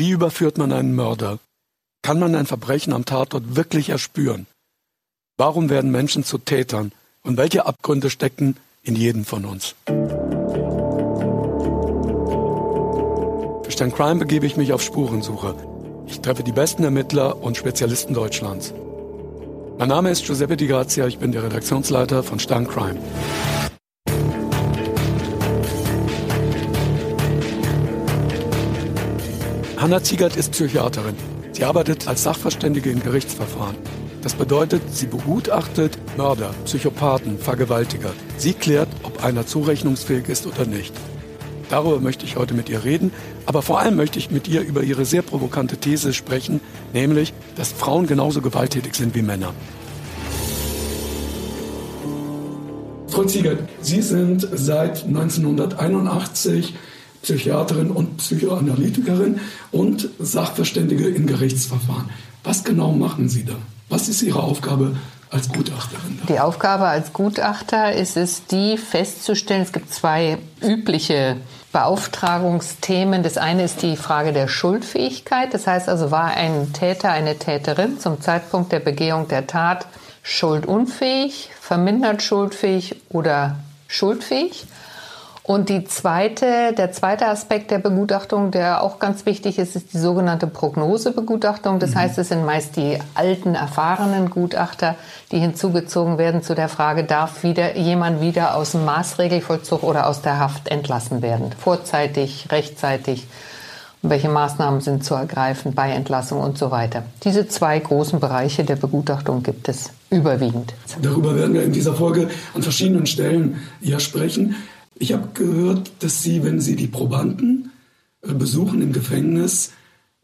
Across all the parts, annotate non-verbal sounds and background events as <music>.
Wie überführt man einen Mörder? Kann man ein Verbrechen am Tatort wirklich erspüren? Warum werden Menschen zu Tätern? Und welche Abgründe stecken in jedem von uns? Für Stern Crime begebe ich mich auf Spurensuche. Ich treffe die besten Ermittler und Spezialisten Deutschlands. Mein Name ist Giuseppe Di Grazia, ich bin der Redaktionsleiter von Stern Crime. Hanna Ziegert ist Psychiaterin. Sie arbeitet als Sachverständige in Gerichtsverfahren. Das bedeutet, sie begutachtet Mörder, Psychopathen, Vergewaltiger. Sie klärt, ob einer zurechnungsfähig ist oder nicht. Darüber möchte ich heute mit ihr reden, aber vor allem möchte ich mit ihr über ihre sehr provokante These sprechen, nämlich, dass Frauen genauso gewalttätig sind wie Männer. Frau Ziegert, Sie sind seit 1981 Psychiaterin und Psychoanalytikerin und Sachverständige in Gerichtsverfahren. Was genau machen Sie da? Was ist Ihre Aufgabe als Gutachterin? Da? Die Aufgabe als Gutachter ist es, die festzustellen, es gibt zwei übliche Beauftragungsthemen. Das eine ist die Frage der Schuldfähigkeit. Das heißt also, war ein Täter, eine Täterin zum Zeitpunkt der Begehung der Tat schuldunfähig, vermindert schuldfähig oder schuldfähig? Und die zweite, der zweite Aspekt der Begutachtung, der auch ganz wichtig ist, ist die sogenannte Prognosebegutachtung. Das mhm. heißt, es sind meist die alten, erfahrenen Gutachter, die hinzugezogen werden zu der Frage, darf wieder jemand wieder aus dem Maßregelvollzug oder aus der Haft entlassen werden? Vorzeitig, rechtzeitig? Welche Maßnahmen sind zu ergreifen bei Entlassung und so weiter? Diese zwei großen Bereiche der Begutachtung gibt es überwiegend. Darüber werden wir in dieser Folge an verschiedenen Stellen ja sprechen. Ich habe gehört, dass Sie, wenn Sie die Probanden äh, besuchen im Gefängnis,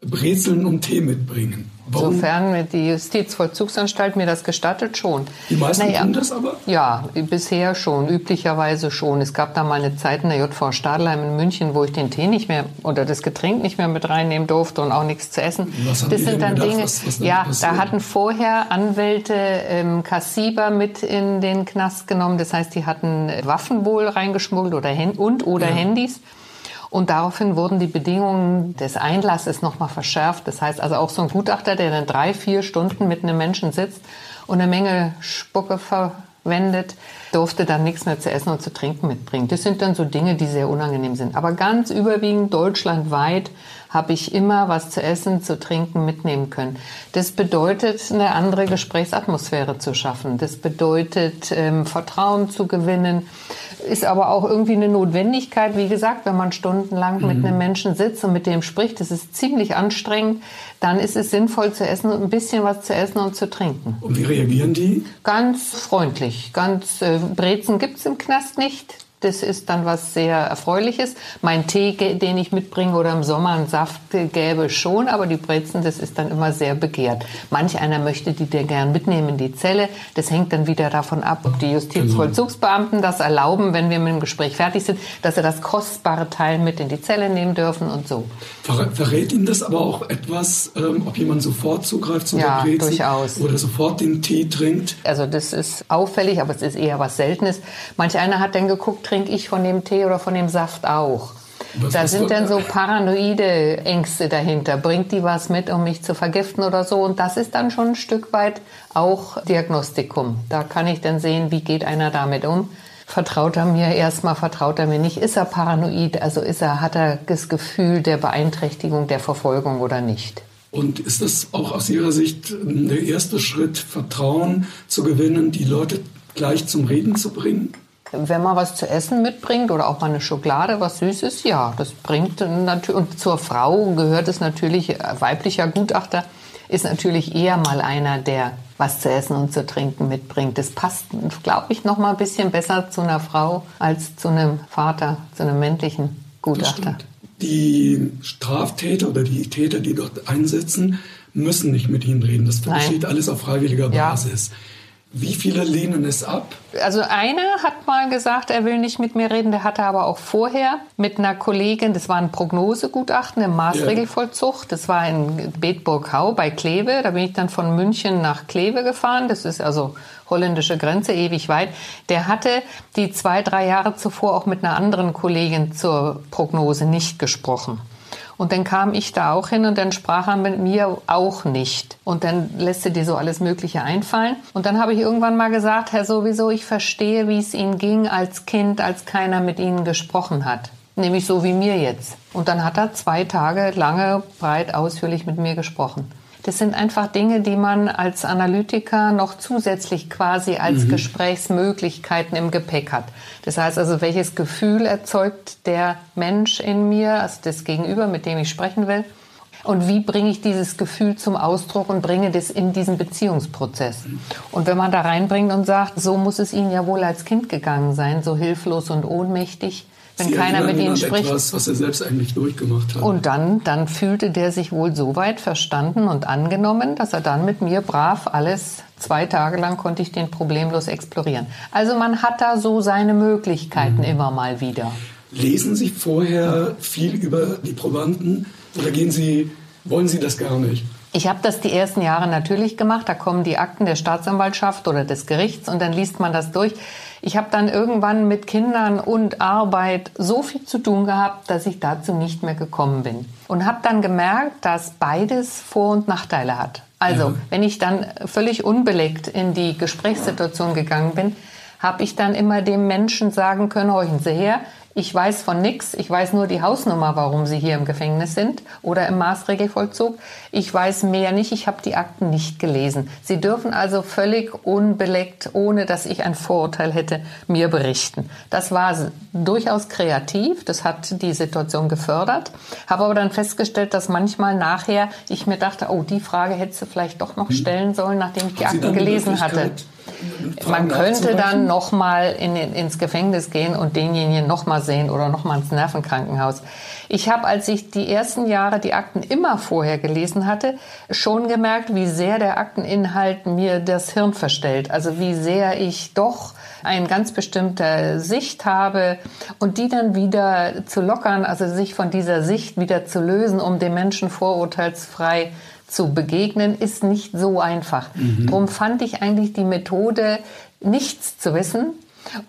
Brezeln und Tee mitbringen. Warum? Sofern die Justizvollzugsanstalt mir das gestattet, schon. Die meisten naja, tun das aber? Ja, bisher schon, üblicherweise schon. Es gab da mal eine Zeit in der JV Stadelheim in München, wo ich den Tee nicht mehr oder das Getränk nicht mehr mit reinnehmen durfte und auch nichts zu essen. Was das sind dann gedacht, Dinge. Was, was ja, da hatten vorher Anwälte ähm, Kassiber mit in den Knast genommen. Das heißt, die hatten Waffen wohl reingeschmuggelt oder und oder ja. Handys. Und daraufhin wurden die Bedingungen des Einlasses nochmal verschärft. Das heißt also auch so ein Gutachter, der dann drei, vier Stunden mit einem Menschen sitzt und eine Menge Spucke verwendet, durfte dann nichts mehr zu essen und zu trinken mitbringen. Das sind dann so Dinge, die sehr unangenehm sind. Aber ganz überwiegend deutschlandweit habe ich immer was zu essen, zu trinken mitnehmen können. Das bedeutet, eine andere Gesprächsatmosphäre zu schaffen. Das bedeutet, ähm, Vertrauen zu gewinnen. Ist aber auch irgendwie eine Notwendigkeit. Wie gesagt, wenn man stundenlang mhm. mit einem Menschen sitzt und mit dem spricht, das ist ziemlich anstrengend, dann ist es sinnvoll zu essen und ein bisschen was zu essen und zu trinken. Und wie reagieren die? Ganz freundlich. Ganz äh, Brezen gibt's im Knast nicht. Das ist dann was sehr Erfreuliches. Mein Tee, den ich mitbringe oder im Sommer einen Saft gäbe schon, aber die Brezen, das ist dann immer sehr begehrt. Manch einer möchte die dir gern mitnehmen in die Zelle. Das hängt dann wieder davon ab, ob die Justizvollzugsbeamten das erlauben, wenn wir mit dem Gespräch fertig sind, dass sie das kostbare Teil mit in die Zelle nehmen dürfen und so. Verrät Ihnen das aber auch etwas, ähm, ob jemand sofort zugreift zu ja, der Brezen durchaus. oder sofort den Tee trinkt? Also das ist auffällig, aber es ist eher was Seltenes. Manch einer hat dann geguckt, trinke ich von dem Tee oder von dem Saft auch. Was, da sind dann so paranoide Ängste dahinter. Bringt die was mit, um mich zu vergiften oder so? Und das ist dann schon ein Stück weit auch Diagnostikum. Da kann ich dann sehen, wie geht einer damit um. Vertraut er mir erstmal, vertraut er mir nicht? Ist er paranoid? Also ist er, hat er das Gefühl der Beeinträchtigung, der Verfolgung oder nicht? Und ist das auch aus Ihrer Sicht der erste Schritt, Vertrauen zu gewinnen, die Leute gleich zum Reden zu bringen? Wenn man was zu essen mitbringt oder auch mal eine Schokolade, was Süßes, ja, das bringt natürlich, und zur Frau gehört es natürlich, äh, weiblicher Gutachter ist natürlich eher mal einer, der was zu essen und zu trinken mitbringt. Das passt, glaube ich, noch mal ein bisschen besser zu einer Frau als zu einem Vater, zu einem männlichen Gutachter. Die Straftäter oder die Täter, die dort einsetzen, müssen nicht mit ihnen reden. Das geschieht alles auf freiwilliger Basis. Ja. Wie viele lehnen es ab? Also einer hat mal gesagt, er will nicht mit mir reden. Der hatte aber auch vorher mit einer Kollegin, das war ein Prognosegutachten im Maßregelvollzug. Das war in Bedburg-Hau bei Kleve. Da bin ich dann von München nach Kleve gefahren. Das ist also holländische Grenze, ewig weit. Der hatte die zwei, drei Jahre zuvor auch mit einer anderen Kollegin zur Prognose nicht gesprochen. Und dann kam ich da auch hin und dann sprach er mit mir auch nicht. Und dann lässt er dir so alles Mögliche einfallen. Und dann habe ich irgendwann mal gesagt, Herr sowieso, ich verstehe, wie es Ihnen ging als Kind, als keiner mit Ihnen gesprochen hat. Nämlich so wie mir jetzt. Und dann hat er zwei Tage lange, breit, ausführlich mit mir gesprochen. Das sind einfach Dinge, die man als Analytiker noch zusätzlich quasi als mhm. Gesprächsmöglichkeiten im Gepäck hat. Das heißt also, welches Gefühl erzeugt der Mensch in mir, also das Gegenüber, mit dem ich sprechen will? Und wie bringe ich dieses Gefühl zum Ausdruck und bringe das in diesen Beziehungsprozess? Und wenn man da reinbringt und sagt, so muss es Ihnen ja wohl als Kind gegangen sein, so hilflos und ohnmächtig, wenn Sie keiner mit ihnen spricht. Etwas, was er selbst eigentlich durchgemacht hat. Und dann, dann fühlte der sich wohl so weit verstanden und angenommen, dass er dann mit mir brav alles zwei Tage lang konnte ich den problemlos explorieren. Also man hat da so seine Möglichkeiten mhm. immer mal wieder. Lesen Sie vorher viel über die Probanden oder gehen Sie, wollen Sie das gar nicht? Ich habe das die ersten Jahre natürlich gemacht. Da kommen die Akten der Staatsanwaltschaft oder des Gerichts und dann liest man das durch. Ich habe dann irgendwann mit Kindern und Arbeit so viel zu tun gehabt, dass ich dazu nicht mehr gekommen bin. Und habe dann gemerkt, dass beides Vor- und Nachteile hat. Also, ja. wenn ich dann völlig unbeleckt in die Gesprächssituation gegangen bin, habe ich dann immer dem Menschen sagen können, horchen Sie her, ich weiß von nichts, ich weiß nur die Hausnummer, warum Sie hier im Gefängnis sind oder im Maßregelvollzug. Ich weiß mehr nicht, ich habe die Akten nicht gelesen. Sie dürfen also völlig unbeleckt, ohne dass ich ein Vorurteil hätte, mir berichten. Das war durchaus kreativ, das hat die Situation gefördert, habe aber dann festgestellt, dass manchmal nachher ich mir dachte, oh, die Frage hättest du vielleicht doch noch hm. stellen sollen, nachdem ich die Akten gelesen hatte. Man könnte dann nochmal in, ins Gefängnis gehen und denjenigen nochmal sehen oder nochmal ins Nervenkrankenhaus. Ich habe, als ich die ersten Jahre die Akten immer vorher gelesen hatte, schon gemerkt, wie sehr der Akteninhalt mir das Hirn verstellt. Also wie sehr ich doch eine ganz bestimmte Sicht habe und die dann wieder zu lockern, also sich von dieser Sicht wieder zu lösen, um den Menschen vorurteilsfrei zu begegnen, ist nicht so einfach. Mhm. Darum fand ich eigentlich die Methode, nichts zu wissen,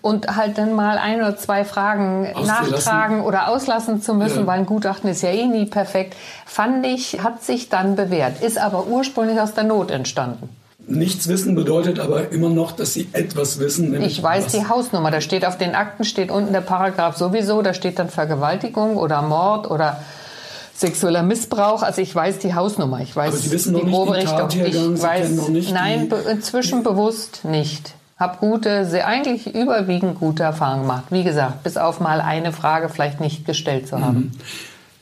und halt dann mal ein oder zwei Fragen nachtragen oder auslassen zu müssen, ja. weil ein Gutachten ist ja eh nie perfekt, fand ich, hat sich dann bewährt, ist aber ursprünglich aus der Not entstanden. Nichts wissen bedeutet aber immer noch, dass Sie etwas wissen. Ich weiß was. die Hausnummer. Da steht auf den Akten steht unten der Paragraph sowieso. Da steht dann Vergewaltigung oder Mord oder sexueller Missbrauch. Also ich weiß die Hausnummer, ich weiß Aber Sie wissen die grobe nicht Richtung. Ich Sie weiß, noch nicht nein, inzwischen bewusst nicht. Hab gute, sehr eigentlich überwiegend gute Erfahrungen gemacht. Wie gesagt, bis auf mal eine Frage vielleicht nicht gestellt zu haben. Mhm.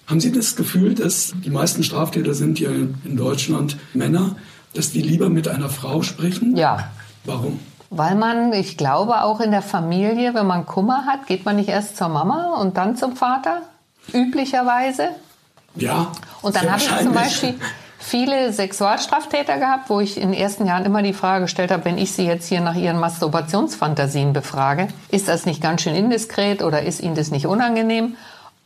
Haben Sie das Gefühl, dass die meisten Straftäter sind ja in Deutschland Männer, dass die lieber mit einer Frau sprechen? Ja. Warum? Weil man, ich glaube, auch in der Familie, wenn man Kummer hat, geht man nicht erst zur Mama und dann zum Vater, üblicherweise. Ja. Und dann habe ich zum Beispiel viele Sexualstraftäter gehabt, wo ich in den ersten Jahren immer die Frage gestellt habe, wenn ich sie jetzt hier nach ihren Masturbationsfantasien befrage, ist das nicht ganz schön indiskret oder ist ihnen das nicht unangenehm?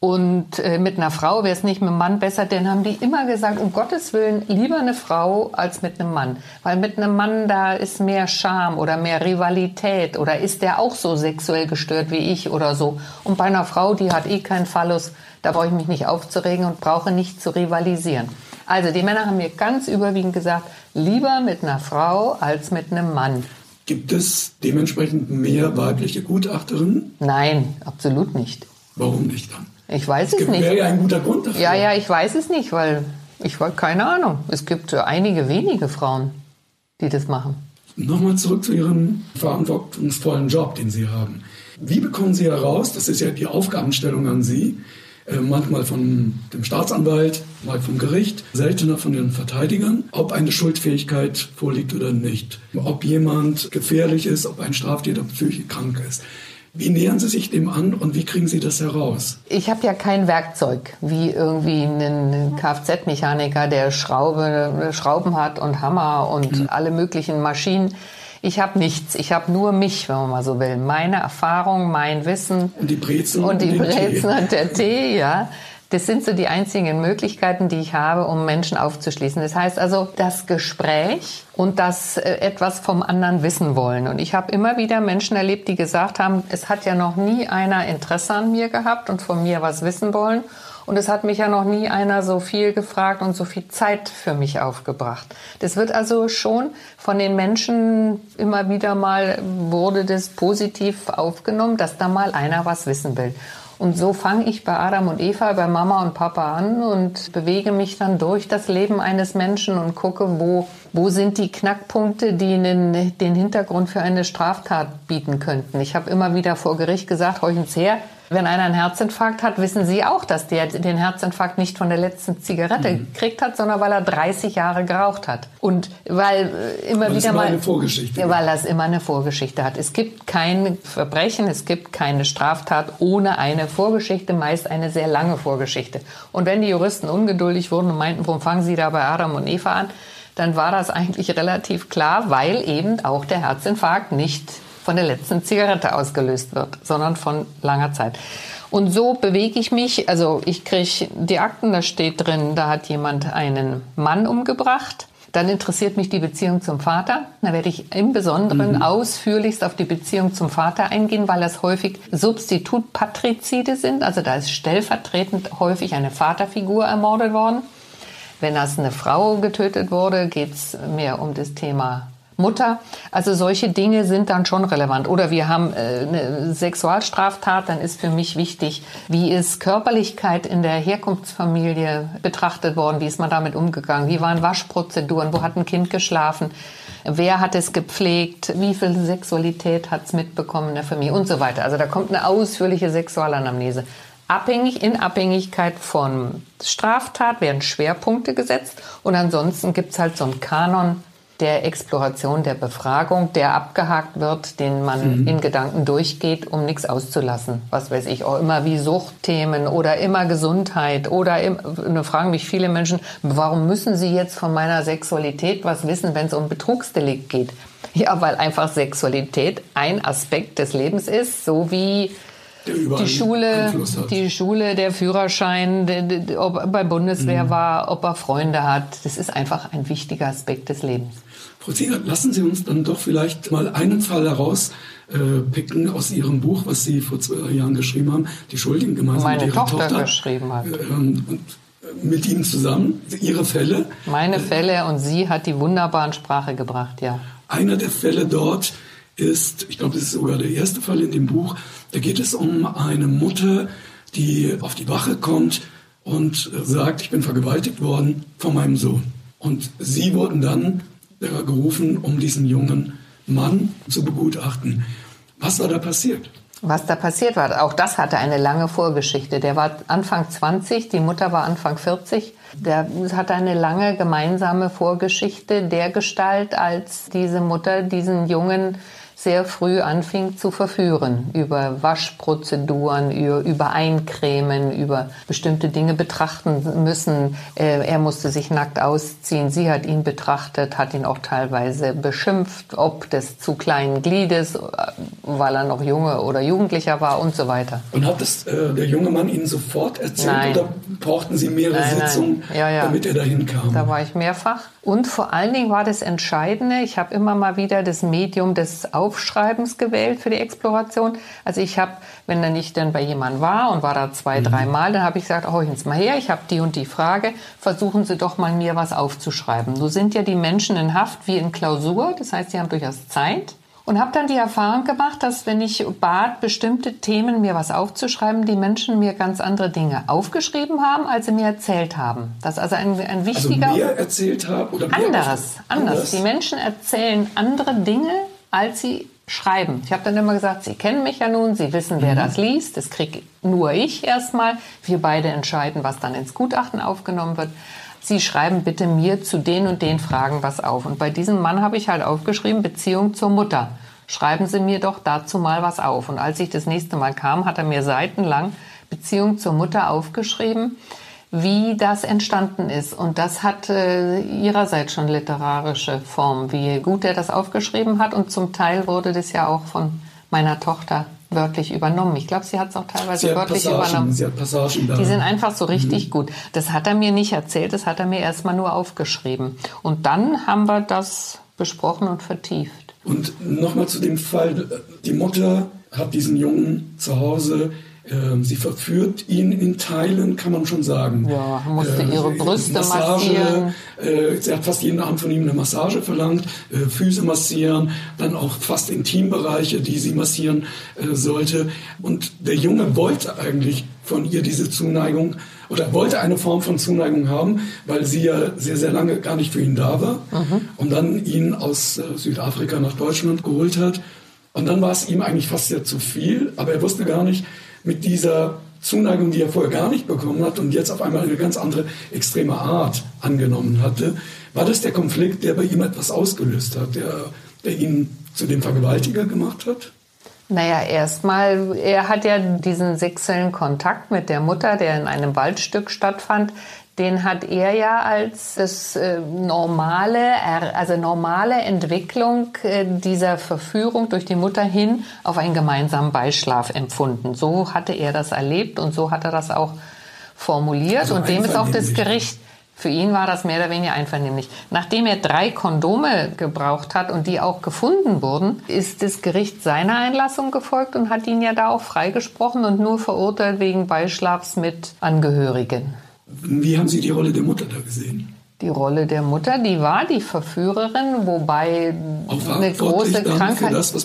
Und äh, mit einer Frau wäre es nicht mit einem Mann besser, denn haben die immer gesagt, um Gottes Willen lieber eine Frau als mit einem Mann. Weil mit einem Mann da ist mehr Scham oder mehr Rivalität oder ist der auch so sexuell gestört wie ich oder so. Und bei einer Frau, die hat eh keinen Phallus, da brauche ich mich nicht aufzuregen und brauche nicht zu rivalisieren. Also die Männer haben mir ganz überwiegend gesagt, lieber mit einer Frau als mit einem Mann. Gibt es dementsprechend mehr weibliche Gutachterinnen? Nein, absolut nicht. Warum nicht dann? Ich weiß es, es nicht. Wäre ja ein guter Grund dafür. Ja, ja, ich weiß es nicht, weil ich wollte keine Ahnung. Es gibt einige wenige Frauen, die das machen. Nochmal zurück zu Ihrem verantwortungsvollen Job, den Sie haben. Wie bekommen Sie heraus, das ist ja die Aufgabenstellung an Sie, äh, manchmal von dem Staatsanwalt, mal vom Gericht, seltener von den Verteidigern, ob eine Schuldfähigkeit vorliegt oder nicht, ob jemand gefährlich ist, ob ein Straftäter psychisch krank ist. Wie nähern Sie sich dem an und wie kriegen Sie das heraus? Ich habe ja kein Werkzeug, wie irgendwie ein Kfz-Mechaniker, der Schraube, Schrauben hat und Hammer und mhm. alle möglichen Maschinen. Ich habe nichts. Ich habe nur mich, wenn man mal so will. Meine Erfahrung, mein Wissen. Und die Brezen und, die Brezen und der Tee, ja. Das sind so die einzigen Möglichkeiten, die ich habe, um Menschen aufzuschließen. Das heißt also, das Gespräch und das äh, etwas vom anderen wissen wollen. Und ich habe immer wieder Menschen erlebt, die gesagt haben, es hat ja noch nie einer Interesse an mir gehabt und von mir was wissen wollen. Und es hat mich ja noch nie einer so viel gefragt und so viel Zeit für mich aufgebracht. Das wird also schon von den Menschen immer wieder mal wurde das positiv aufgenommen, dass da mal einer was wissen will. Und so fange ich bei Adam und Eva, bei Mama und Papa an und bewege mich dann durch das Leben eines Menschen und gucke, wo, wo sind die Knackpunkte, die den, den Hintergrund für eine Straftat bieten könnten. Ich habe immer wieder vor Gericht gesagt, horchens her, wenn einer einen Herzinfarkt hat, wissen Sie auch, dass der den Herzinfarkt nicht von der letzten Zigarette mhm. gekriegt hat, sondern weil er 30 Jahre geraucht hat. Und weil äh, immer weil wieder mal eine Vorgeschichte. Weil das immer eine Vorgeschichte hat. Es gibt kein Verbrechen, es gibt keine Straftat ohne eine Vorgeschichte, meist eine sehr lange Vorgeschichte. Und wenn die Juristen ungeduldig wurden und meinten, warum fangen Sie da bei Adam und Eva an, dann war das eigentlich relativ klar, weil eben auch der Herzinfarkt nicht von der letzten Zigarette ausgelöst wird, sondern von langer Zeit. Und so bewege ich mich, also ich kriege die Akten, da steht drin, da hat jemand einen Mann umgebracht. Dann interessiert mich die Beziehung zum Vater. Da werde ich im Besonderen mhm. ausführlichst auf die Beziehung zum Vater eingehen, weil das häufig Substitutpatrizide sind. Also da ist stellvertretend häufig eine Vaterfigur ermordet worden. Wenn das eine Frau getötet wurde, geht es mehr um das Thema Mutter. Also solche Dinge sind dann schon relevant. Oder wir haben äh, eine Sexualstraftat, dann ist für mich wichtig, wie ist Körperlichkeit in der Herkunftsfamilie betrachtet worden, wie ist man damit umgegangen, wie waren Waschprozeduren, wo hat ein Kind geschlafen, wer hat es gepflegt, wie viel Sexualität hat es mitbekommen in der Familie und so weiter. Also da kommt eine ausführliche Sexualanamnese. Abhängig, in Abhängigkeit von Straftat werden Schwerpunkte gesetzt und ansonsten gibt es halt so einen Kanon der Exploration, der Befragung, der abgehakt wird, den man mhm. in Gedanken durchgeht, um nichts auszulassen. Was weiß ich, auch immer wie Suchtthemen oder immer Gesundheit oder im, da fragen mich viele Menschen, warum müssen sie jetzt von meiner Sexualität was wissen, wenn es um Betrugsdelikt geht? Ja, weil einfach Sexualität ein Aspekt des Lebens ist, so wie die Schule, die Schule, der Führerschein, ob er bei Bundeswehr mhm. war, ob er Freunde hat, das ist einfach ein wichtiger Aspekt des Lebens. Frau Ziegert, lassen Sie uns dann doch vielleicht mal einen Fall herauspicken äh, aus Ihrem Buch, was Sie vor zwei Jahren geschrieben haben, die Schuldigen gemeinsam Meine mit Ihrer Tochter, Tochter geschrieben hat. Ähm, und äh, mit Ihnen zusammen, Ihre Fälle. Meine Fälle und sie hat die wunderbaren Sprache gebracht, ja. Einer der Fälle dort ist, ich glaube, das ist sogar der erste Fall in dem Buch, da geht es um eine Mutter, die auf die Wache kommt und sagt, ich bin vergewaltigt worden von meinem Sohn. Und sie wurden dann gerufen, um diesen jungen Mann zu begutachten. Was war da passiert? Was da passiert war, auch das hatte eine lange Vorgeschichte. Der war Anfang 20, die Mutter war Anfang 40. Der hatte eine lange gemeinsame Vorgeschichte der Gestalt, als diese Mutter diesen Jungen sehr früh anfing zu verführen über Waschprozeduren, über Eincremen, über bestimmte Dinge betrachten müssen. Äh, er musste sich nackt ausziehen. Sie hat ihn betrachtet, hat ihn auch teilweise beschimpft, ob des zu kleinen Gliedes, äh, weil er noch Junge oder Jugendlicher war und so weiter. Und hat das äh, der junge Mann Ihnen sofort erzählt nein. oder brauchten Sie mehrere nein, nein. Sitzungen, ja, ja. damit er dahin kam? Da war ich mehrfach. Und vor allen Dingen war das Entscheidende, ich habe immer mal wieder das Medium des Aufschreibens gewählt für die Exploration. Also ich habe, wenn dann ich dann bei jemandem war und war da zwei, mhm. drei Mal, dann habe ich gesagt, oh, jetzt mal her, ich habe die und die Frage, versuchen Sie doch mal mir was aufzuschreiben. So sind ja die Menschen in Haft wie in Klausur, das heißt, sie haben durchaus Zeit. Und habe dann die Erfahrung gemacht, dass wenn ich bat, bestimmte Themen mir was aufzuschreiben, die Menschen mir ganz andere Dinge aufgeschrieben haben, als sie mir erzählt haben. Das ist also ein, ein wichtiger... Also mehr erzählt haben oder mehr Anderes, anders. anders. Die Menschen erzählen andere Dinge, als sie schreiben. Ich habe dann immer gesagt, Sie kennen mich ja nun, Sie wissen, wer mhm. das liest. Das kriege nur ich erstmal. Wir beide entscheiden, was dann ins Gutachten aufgenommen wird. Sie schreiben bitte mir zu den und den Fragen was auf. Und bei diesem Mann habe ich halt aufgeschrieben, Beziehung zur Mutter. Schreiben Sie mir doch dazu mal was auf. Und als ich das nächste Mal kam, hat er mir seitenlang Beziehung zur Mutter aufgeschrieben, wie das entstanden ist. Und das hat äh, ihrerseits schon literarische Form, wie gut er das aufgeschrieben hat. Und zum Teil wurde das ja auch von meiner Tochter wörtlich übernommen. Ich glaube, sie hat es auch teilweise wörtlich Passagen, übernommen. Sie hat Passagen da. Die sind einfach so richtig mhm. gut. Das hat er mir nicht erzählt, das hat er mir erstmal nur aufgeschrieben. Und dann haben wir das besprochen und vertieft. Und nochmal zu dem Fall, die Mutter hat diesen Jungen zu Hause Ähm, sie verführt ihn in Teilen, kann man schon sagen. Ja, musste äh, ihre Brüste Massage, massieren. Äh, sie hat fast jeden Abend von ihm eine Massage verlangt, äh, Füße massieren, dann auch fast Intimbereiche, die sie massieren äh, sollte. Und der Junge wollte eigentlich von ihr diese Zuneigung oder wollte eine Form von Zuneigung haben, weil sie ja sehr, sehr lange gar nicht für ihn da war mhm. und dann ihn aus äh, Südafrika nach Deutschland geholt hat. Und dann war es ihm eigentlich fast ja zu viel, aber er wusste gar nicht, mit dieser Zuneigung, die er vorher gar nicht bekommen hat und jetzt auf einmal eine ganz andere extreme Art angenommen hatte, war das der Konflikt, der bei ihm etwas ausgelöst hat, der, der ihn zu dem Vergewaltiger gemacht hat? Naja, erstmal, er hat ja diesen sexuellen Kontakt mit der Mutter, der in einem Waldstück stattfand, den hat er ja als das äh, normale, also normale Entwicklung äh, dieser Verführung durch die Mutter hin auf einen gemeinsamen Beischlaf empfunden. So hatte er das erlebt und so hat er das auch formuliert also und dem ist auch das Gericht für ihn war das mehr oder weniger einvernehmlich. Nachdem er drei Kondome gebraucht hat und die auch gefunden wurden, ist das Gericht seiner Einlassung gefolgt und hat ihn ja da auch freigesprochen und nur verurteilt wegen Beischlafs mit Angehörigen. Wie haben Sie die Rolle der Mutter da gesehen? Die Rolle der Mutter, die war die Verführerin, wobei eine große Krankheit, das,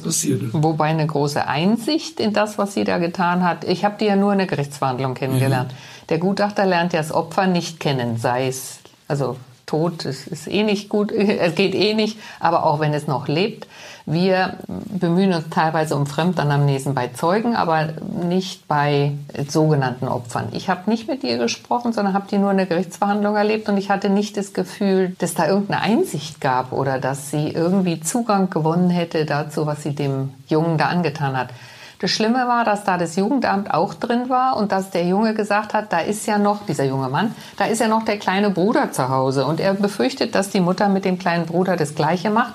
wobei eine große Einsicht in das, was sie da getan hat. Ich habe die ja nur in der Gerichtsverhandlung kennengelernt. Ja. Der Gutachter lernt ja das Opfer nicht kennen, sei es also tot, es ist eh nicht gut, <laughs> es geht eh nicht, aber auch wenn es noch lebt. Wir bemühen uns teilweise um Fremdanamnesen bei Zeugen, aber nicht bei sogenannten Opfern. Ich habe nicht mit ihr gesprochen, sondern habe die nur in der Gerichtsverhandlung erlebt und ich hatte nicht das Gefühl, dass da irgendeine Einsicht gab oder dass sie irgendwie Zugang gewonnen hätte dazu, was sie dem Jungen da angetan hat. Das Schlimme war, dass da das Jugendamt auch drin war und dass der Junge gesagt hat, da ist ja noch, dieser junge Mann, da ist ja noch der kleine Bruder zu Hause. Und er befürchtet, dass die Mutter mit dem kleinen Bruder das Gleiche macht.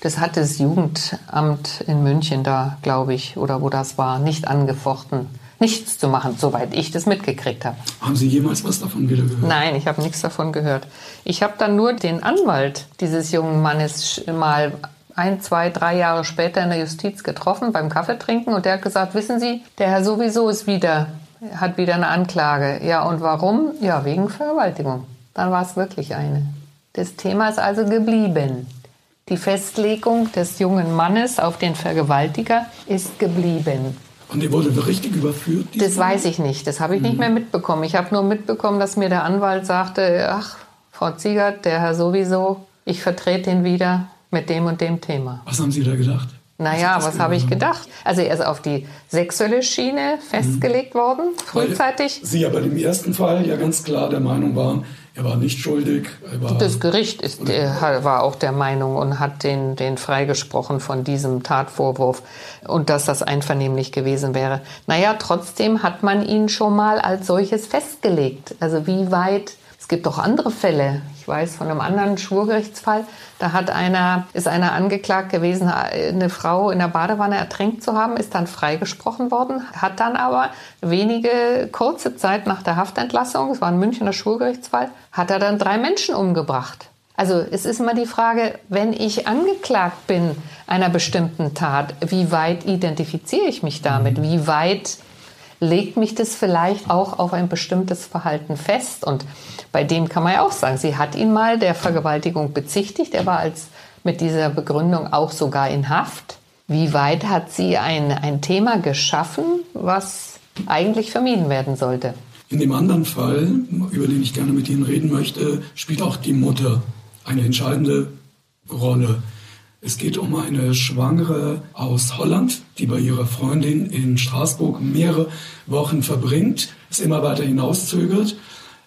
Das hat das Jugendamt in München da, glaube ich, oder wo das war, nicht angefochten, nichts zu machen, soweit ich das mitgekriegt habe. Haben Sie jemals was davon wieder gehört? Nein, ich habe nichts davon gehört. Ich habe dann nur den Anwalt dieses jungen Mannes mal ein, zwei, drei Jahre später in der Justiz getroffen beim Kaffeetrinken und der hat gesagt, wissen Sie, der Herr sowieso ist wieder, hat wieder eine Anklage. Ja, und warum? Ja, wegen Vergewaltigung. Dann war es wirklich eine. Das Thema ist also geblieben. Die Festlegung des jungen Mannes auf den Vergewaltiger ist geblieben. Und er wurde richtig überführt? Das weiß ich nicht. Das habe ich mhm. nicht mehr mitbekommen. Ich habe nur mitbekommen, dass mir der Anwalt sagte, ach, Frau Ziegert, der Herr sowieso, ich vertrete ihn wieder mit dem und dem Thema. Was haben Sie da gedacht? Naja, was, was habe ich gedacht? Also er ist auf die sexuelle Schiene festgelegt mhm. worden, frühzeitig. Weil Sie aber im ersten Fall ja ganz klar der Meinung waren, er war nicht schuldig. War das Gericht ist, war auch der Meinung und hat den, den freigesprochen von diesem Tatvorwurf und dass das einvernehmlich gewesen wäre. Naja, trotzdem hat man ihn schon mal als solches festgelegt. Also wie weit, es gibt auch andere Fälle. Ich weiß von einem anderen Schwurgerichtsfall, da hat einer, ist einer angeklagt gewesen, eine Frau in der Badewanne ertränkt zu haben, ist dann freigesprochen worden, hat dann aber wenige kurze Zeit nach der Haftentlassung, es war ein Münchner Schwurgerichtsfall, hat er dann drei Menschen umgebracht. Also es ist immer die Frage, wenn ich angeklagt bin einer bestimmten Tat, wie weit identifiziere ich mich damit? Wie weit legt mich das vielleicht auch auf ein bestimmtes Verhalten fest? Und bei dem kann man ja auch sagen, sie hat ihn mal der Vergewaltigung bezichtigt. Er war als mit dieser Begründung auch sogar in Haft. Wie weit hat sie ein, ein Thema geschaffen, was eigentlich vermieden werden sollte? In dem anderen Fall, über den ich gerne mit Ihnen reden möchte, spielt auch die Mutter eine entscheidende Rolle. Es geht um eine Schwangere aus Holland, die bei ihrer Freundin in Straßburg mehrere Wochen verbringt, es immer weiter hinauszögert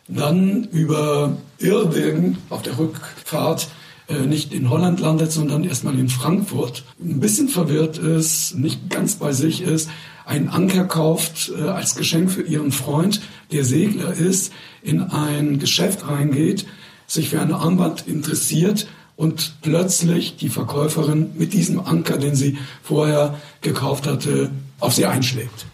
dann über Irrwegen auf der Rückfahrt äh, nicht in Holland landet, sondern erstmal in Frankfurt, ein bisschen verwirrt ist, nicht ganz bei sich ist, einen Anker kauft äh, als Geschenk für ihren Freund, der Segler ist, in ein Geschäft reingeht, sich für eine Armband interessiert und plötzlich die Verkäuferin mit diesem Anker, den sie vorher gekauft hatte, auf sie einschlägt.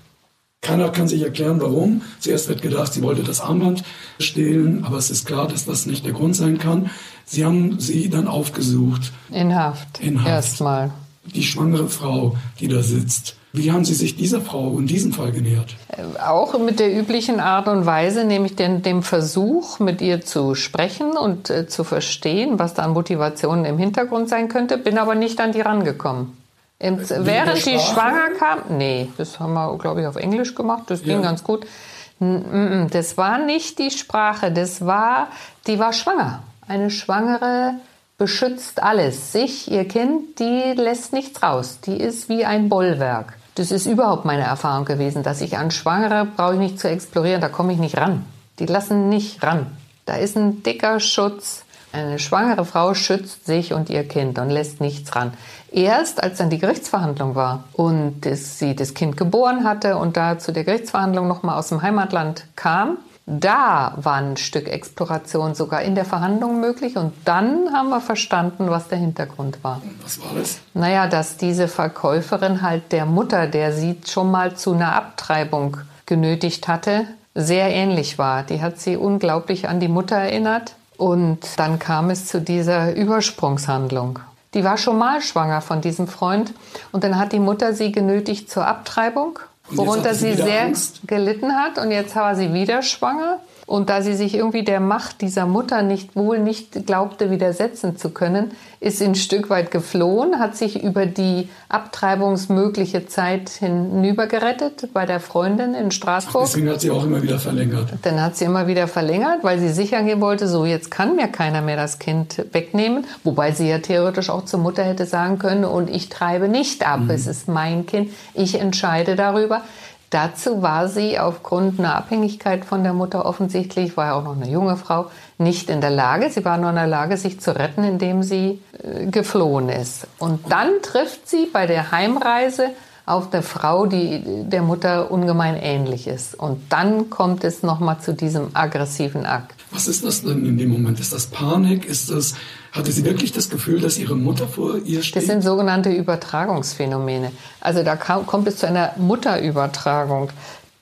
Keiner kann sich erklären, warum. Zuerst wird gedacht, sie wollte das Armband stehlen, aber es ist klar, dass das nicht der Grund sein kann. Sie haben sie dann aufgesucht. In Haft. In Haft. Erstmal. Die schwangere Frau, die da sitzt. Wie haben Sie sich dieser Frau in diesem Fall genähert? Äh, auch mit der üblichen Art und Weise, nämlich den, dem Versuch, mit ihr zu sprechen und äh, zu verstehen, was da an Motivationen im Hintergrund sein könnte, bin aber nicht an die rangekommen. Im, während die schwanger kam, nee, das haben wir, glaube ich, auf Englisch gemacht, das ging ja. ganz gut. Das war nicht die Sprache, das war, die war schwanger. Eine Schwangere beschützt alles. Sich, ihr Kind, die lässt nichts raus. Die ist wie ein Bollwerk. Das ist überhaupt meine Erfahrung gewesen, dass ich an Schwangere brauche ich nicht zu explorieren, da komme ich nicht ran. Die lassen nicht ran. Da ist ein dicker Schutz. Eine schwangere Frau schützt sich und ihr Kind und lässt nichts ran. Erst als dann die Gerichtsverhandlung war und sie das Kind geboren hatte und da zu der Gerichtsverhandlung nochmal aus dem Heimatland kam, da war ein Stück Exploration sogar in der Verhandlung möglich und dann haben wir verstanden, was der Hintergrund war. Was war das? Naja, dass diese Verkäuferin halt der Mutter, der sie schon mal zu einer Abtreibung genötigt hatte, sehr ähnlich war. Die hat sie unglaublich an die Mutter erinnert und dann kam es zu dieser Übersprungshandlung. Die war schon mal schwanger von diesem Freund und dann hat die Mutter sie genötigt zur Abtreibung worunter sie, sehr Angst. gelitten hat. Und jetzt war sie wieder schwanger. Und da sie sich irgendwie der Macht dieser Mutter nicht wohl nicht glaubte widersetzen zu können, ist sie ein Stück weit geflohen, hat sich über die abtreibungsmögliche Zeit hinübergerettet bei der Freundin in Straßburg. Deswegen hat sie auch immer wieder verlängert. Dann hat sie immer wieder verlängert, weil sie sicher gehen wollte, so jetzt kann mir keiner mehr das Kind wegnehmen. Wobei sie ja theoretisch auch zur Mutter hätte sagen können, und ich treibe nicht ab, mhm. es ist mein Kind, ich entscheide darüber. Dazu war sie aufgrund einer Abhängigkeit von der Mutter offensichtlich, war ja auch noch eine junge Frau, nicht in der Lage. Sie war nur in der Lage, sich zu retten, indem sie äh, geflohen ist. Und dann trifft sie bei der Heimreise auf eine Frau, die der Mutter ungemein ähnlich ist. Und dann kommt es nochmal zu diesem aggressiven Akt. Was ist das denn in dem Moment? Ist das Panik? Ist das, hatte sie wirklich das Gefühl, dass ihre Mutter vor ihr steht? Das sind sogenannte Übertragungsphänomene. Also da kommt es zu einer Mutterübertragung.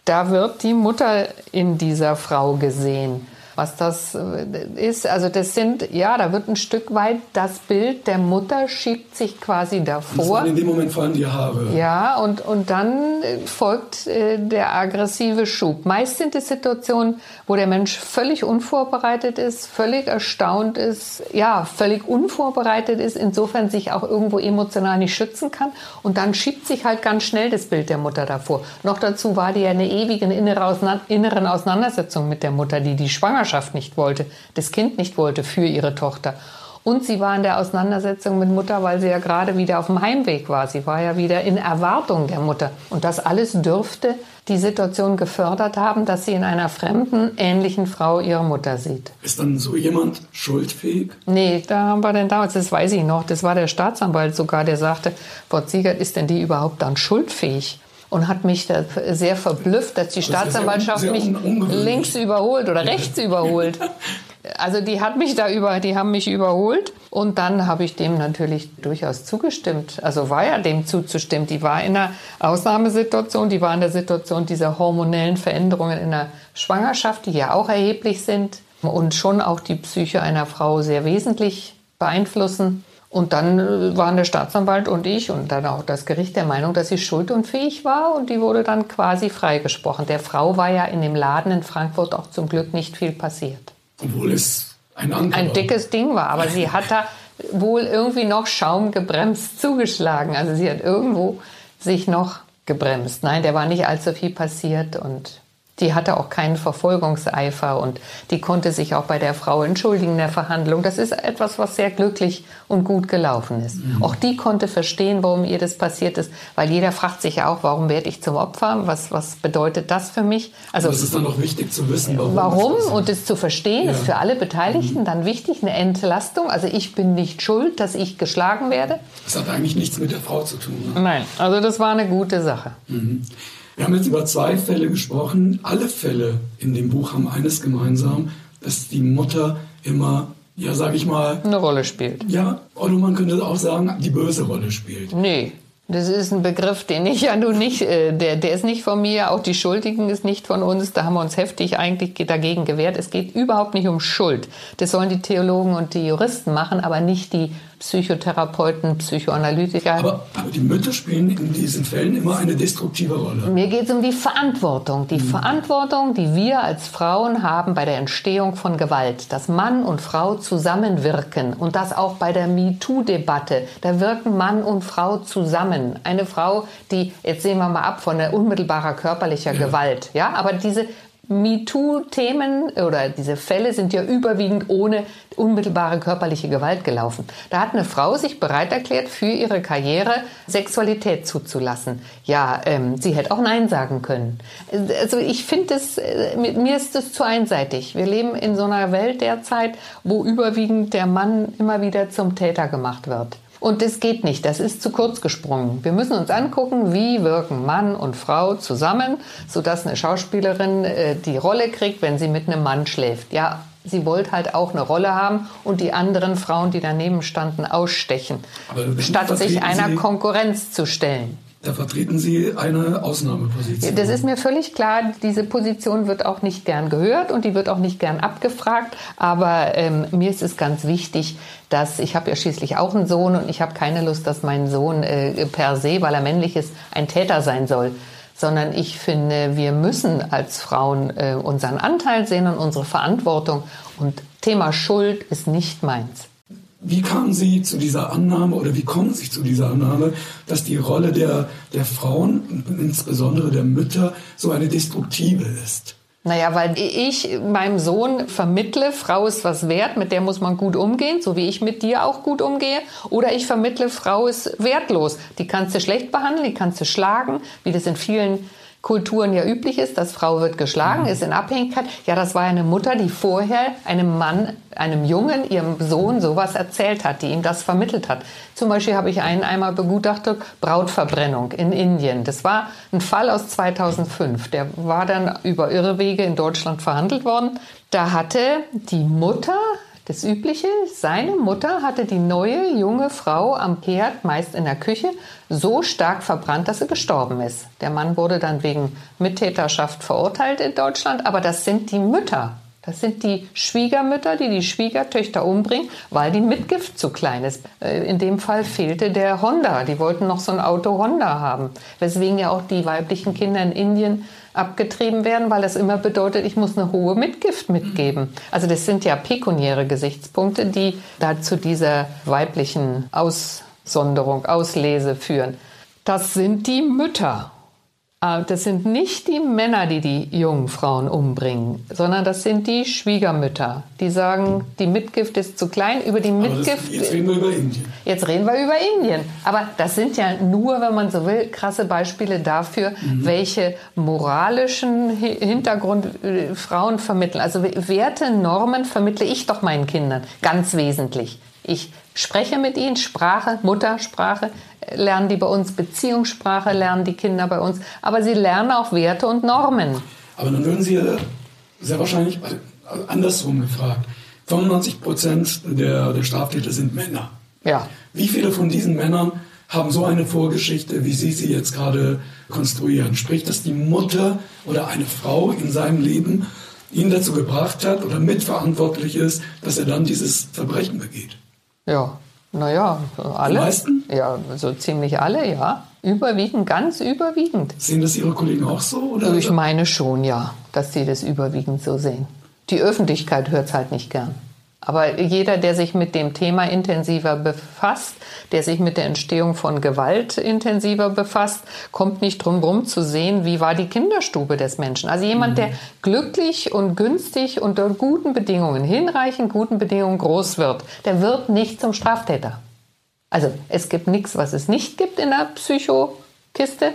Da wird die Mutter in dieser Frau gesehen was das äh, ist. Also das sind, ja, da wird ein Stück weit das Bild der Mutter schiebt sich quasi davor. Und in dem Moment fallen die Haare. Ja, und, und dann äh, folgt äh, der aggressive Schub. Meist sind es Situationen, wo der Mensch völlig unvorbereitet ist, völlig erstaunt ist, ja, völlig unvorbereitet ist, insofern sich auch irgendwo emotional nicht schützen kann. Und dann schiebt sich halt ganz schnell das Bild der Mutter davor. Noch dazu war die ja eine ewige inneren Auseinandersetzung mit der Mutter, die die Schwangerschaft Schwangerschaft nicht wollte, das Kind nicht wollte für ihre Tochter. Und sie war in der Auseinandersetzung mit Mutter, weil sie ja gerade wieder auf dem Heimweg war. Sie war ja wieder in Erwartung der Mutter. Und das alles dürfte die Situation gefördert haben, dass sie in einer fremden, ähnlichen Frau ihre Mutter sieht. Ist dann so jemand schuldfähig? Nee, da haben wir denn damals, das weiß ich noch, das war der Staatsanwalt sogar, der sagte, Frau Ziegert, ist denn die überhaupt dann schuldfähig? Und hat mich da sehr verblüfft, dass die Staatsanwaltschaft sehr, sehr mich links überholt oder rechts überholt. <laughs> Also die hat mich da über, die haben mich überholt und dann habe ich dem natürlich durchaus zugestimmt. Also war ja dem zuzustimmen. Die war in einer Ausnahmesituation, die war in der Situation dieser hormonellen Veränderungen in der Schwangerschaft, die ja auch erheblich sind und schon auch die Psyche einer Frau sehr wesentlich beeinflussen. Und dann äh, waren der Staatsanwalt und ich und dann auch das Gericht der Meinung, dass sie schuldunfähig war und die wurde dann quasi freigesprochen. Der Frau war ja in dem Laden in Frankfurt auch zum Glück nicht viel passiert. Obwohl es ein, ein dickes Ding war, aber sie hat da wohl irgendwie noch schaumgebremst zugeschlagen. Also sie hat irgendwo sich noch gebremst. Nein, der war nicht allzu viel passiert und die hatte auch keinen Verfolgungseifer und die konnte sich auch bei der Frau entschuldigen in der Verhandlung. Das ist etwas, was sehr glücklich und gut gelaufen ist. Mhm. Auch die konnte verstehen, warum ihr das passiert ist, weil jeder fragt sich ja auch, warum werde ich zum Opfer? Was, was bedeutet das für mich? Also, das ist dann auch wichtig zu wissen, warum. Warum und es zu verstehen, ja. ist für alle Beteiligten mhm. dann wichtig, eine Entlastung. Also ich bin nicht schuld, dass ich geschlagen werde. Das hat eigentlich nichts mit der Frau zu tun. Ne? Nein, also das war eine gute Sache. Mhm. Wir haben jetzt über zwei Fälle gesprochen. Alle Fälle in dem Buch haben eines gemeinsam, dass die Mutter immer, ja, sag ich mal. Eine Rolle spielt. Ja, oder man könnte auch sagen, die böse Rolle spielt. Nee. Das ist ein Begriff, den ich ja nun nicht, äh, der, der ist nicht von mir, auch die Schuldigen ist nicht von uns. Da haben wir uns heftig eigentlich dagegen gewehrt. Es geht überhaupt nicht um Schuld. Das sollen die Theologen und die Juristen machen, aber nicht die Psychotherapeuten, Psychoanalytiker. Aber, aber, die Mütter spielen in diesen Fällen immer eine destruktive Rolle. Mir geht es um die Verantwortung. Die mhm. Verantwortung, die wir als Frauen haben bei der Entstehung von Gewalt. Dass Mann und Frau zusammenwirken. Und das auch bei der MeToo-Debatte. Da wirken Mann und Frau zusammen. Eine Frau, die, jetzt sehen wir mal ab von der unmittelbarer körperlicher ja. Gewalt. Ja, aber diese MeToo-Themen oder diese Fälle sind ja überwiegend ohne unmittelbare körperliche Gewalt gelaufen. Da hat eine Frau sich bereit erklärt, für ihre Karriere Sexualität zuzulassen. Ja, ähm, sie hätte auch Nein sagen können. Also ich finde es, äh, mit mir ist es zu einseitig. Wir leben in so einer Welt derzeit, wo überwiegend der Mann immer wieder zum Täter gemacht wird. Und das geht nicht, das ist zu kurz gesprungen. Wir müssen uns angucken, wie wirken Mann und Frau zusammen, sodass eine Schauspielerin äh, die Rolle kriegt, wenn sie mit einem Mann schläft. Ja, sie wollte halt auch eine Rolle haben und die anderen Frauen, die daneben standen, ausstechen, statt sich einer Konkurrenz zu stellen. Da vertreten Sie eine Ausnahmeposition. Das ist mir völlig klar. Diese Position wird auch nicht gern gehört und die wird auch nicht gern abgefragt. Aber ähm, mir ist es ganz wichtig, dass ich habe ja schließlich auch einen Sohn und ich habe keine Lust, dass mein Sohn äh, per se, weil er männlich ist, ein Täter sein soll. Sondern ich finde, wir müssen als Frauen äh, unseren Anteil sehen und unsere Verantwortung. Und Thema Schuld ist nicht meins. Wie kamen Sie zu dieser Annahme oder wie kommen Sie zu dieser Annahme, dass die Rolle der, der Frauen, insbesondere der Mütter, so eine destruktive ist? Naja, weil ich meinem Sohn vermittle, Frau ist was wert, mit der muss man gut umgehen, so wie ich mit dir auch gut umgehe. Oder ich vermittle, Frau ist wertlos. Die kannst du schlecht behandeln, die kannst du schlagen, wie das in vielen Kulturen ja üblich ist, dass Frau wird geschlagen, mhm. ist in Abhängigkeit. Ja, das war eine Mutter, die vorher einem Mann, einem Jungen, ihrem Sohn sowas erzählt hat, die ihm das vermittelt hat. Zum Beispiel habe ich einen einmal begutachtet, Brautverbrennung in Indien. Das war ein Fall aus 2005. Der war dann über Irrwege in Deutschland verhandelt worden. Da hatte die Mutter das Übliche, seine Mutter hatte die neue junge Frau am Herd, meist in der Küche, so stark verbrannt, dass sie gestorben ist. Der Mann wurde dann wegen Mittäterschaft verurteilt in Deutschland, aber das sind die Mütter. Das sind die Schwiegermütter, die die Schwiegertöchter umbringen, weil die Mitgift zu klein ist. Äh, in dem Fall fehlte der Honda. Die wollten noch so ein Auto Honda haben. Weswegen ja auch die weiblichen Kinder in Indien abgetrieben werden, weil das immer bedeutet, ich muss eine hohe Mitgift mitgeben. Also das sind ja pekuniäre Gesichtspunkte, die da zu dieser weiblichen Aussonderung, Auslese führen. Das sind die Mütter. Ah, das sind nicht die Männer, die die jungen Frauen umbringen, sondern das sind die Schwiegermütter, die sagen, die Mitgift ist zu klein. Über die Mitgift. Das, jetzt reden wir über Indien. Jetzt reden wir über Indien. Aber das sind ja nur, wenn man so will, krasse Beispiele dafür, mhm. welche moralischen Hintergrund äh, Frauen vermitteln. Also Werte, Normen vermittle ich doch meinen Kindern ganz wesentlich. Ich spreche mit ihnen, Sprache, Muttersprache, lernen die bei uns, Beziehungssprache lernen die Kinder bei uns, aber sie lernen auch Werte und Normen. Aber dann würden Sie sehr wahrscheinlich, also andersrum gefragt, 95 Prozent der, der Straftäter sind Männer. Ja. Wie viele von diesen Männern haben so eine Vorgeschichte, wie Sie sie jetzt gerade konstruieren? Sprich, dass die Mutter oder eine Frau in seinem Leben ihn dazu gebracht hat oder mitverantwortlich ist, dass er dann dieses Verbrechen begeht. Ja, naja, alle. Die meisten? Ja, so ziemlich alle, ja. Überwiegend, ganz überwiegend. Sehen das Ihre Kollegen auch so? Oder? Ich meine schon, ja, dass sie das überwiegend so sehen. Die Öffentlichkeit hört es halt nicht gern. Aber jeder, der sich mit dem Thema intensiver befasst, der sich mit der Entstehung von Gewalt intensiver befasst, kommt nicht drum herum zu sehen, wie war die Kinderstube des Menschen. Also jemand, mhm. der glücklich und günstig unter guten Bedingungen, hinreichend guten Bedingungen groß wird, der wird nicht zum Straftäter. Also es gibt nichts, was es nicht gibt in der Psychokiste.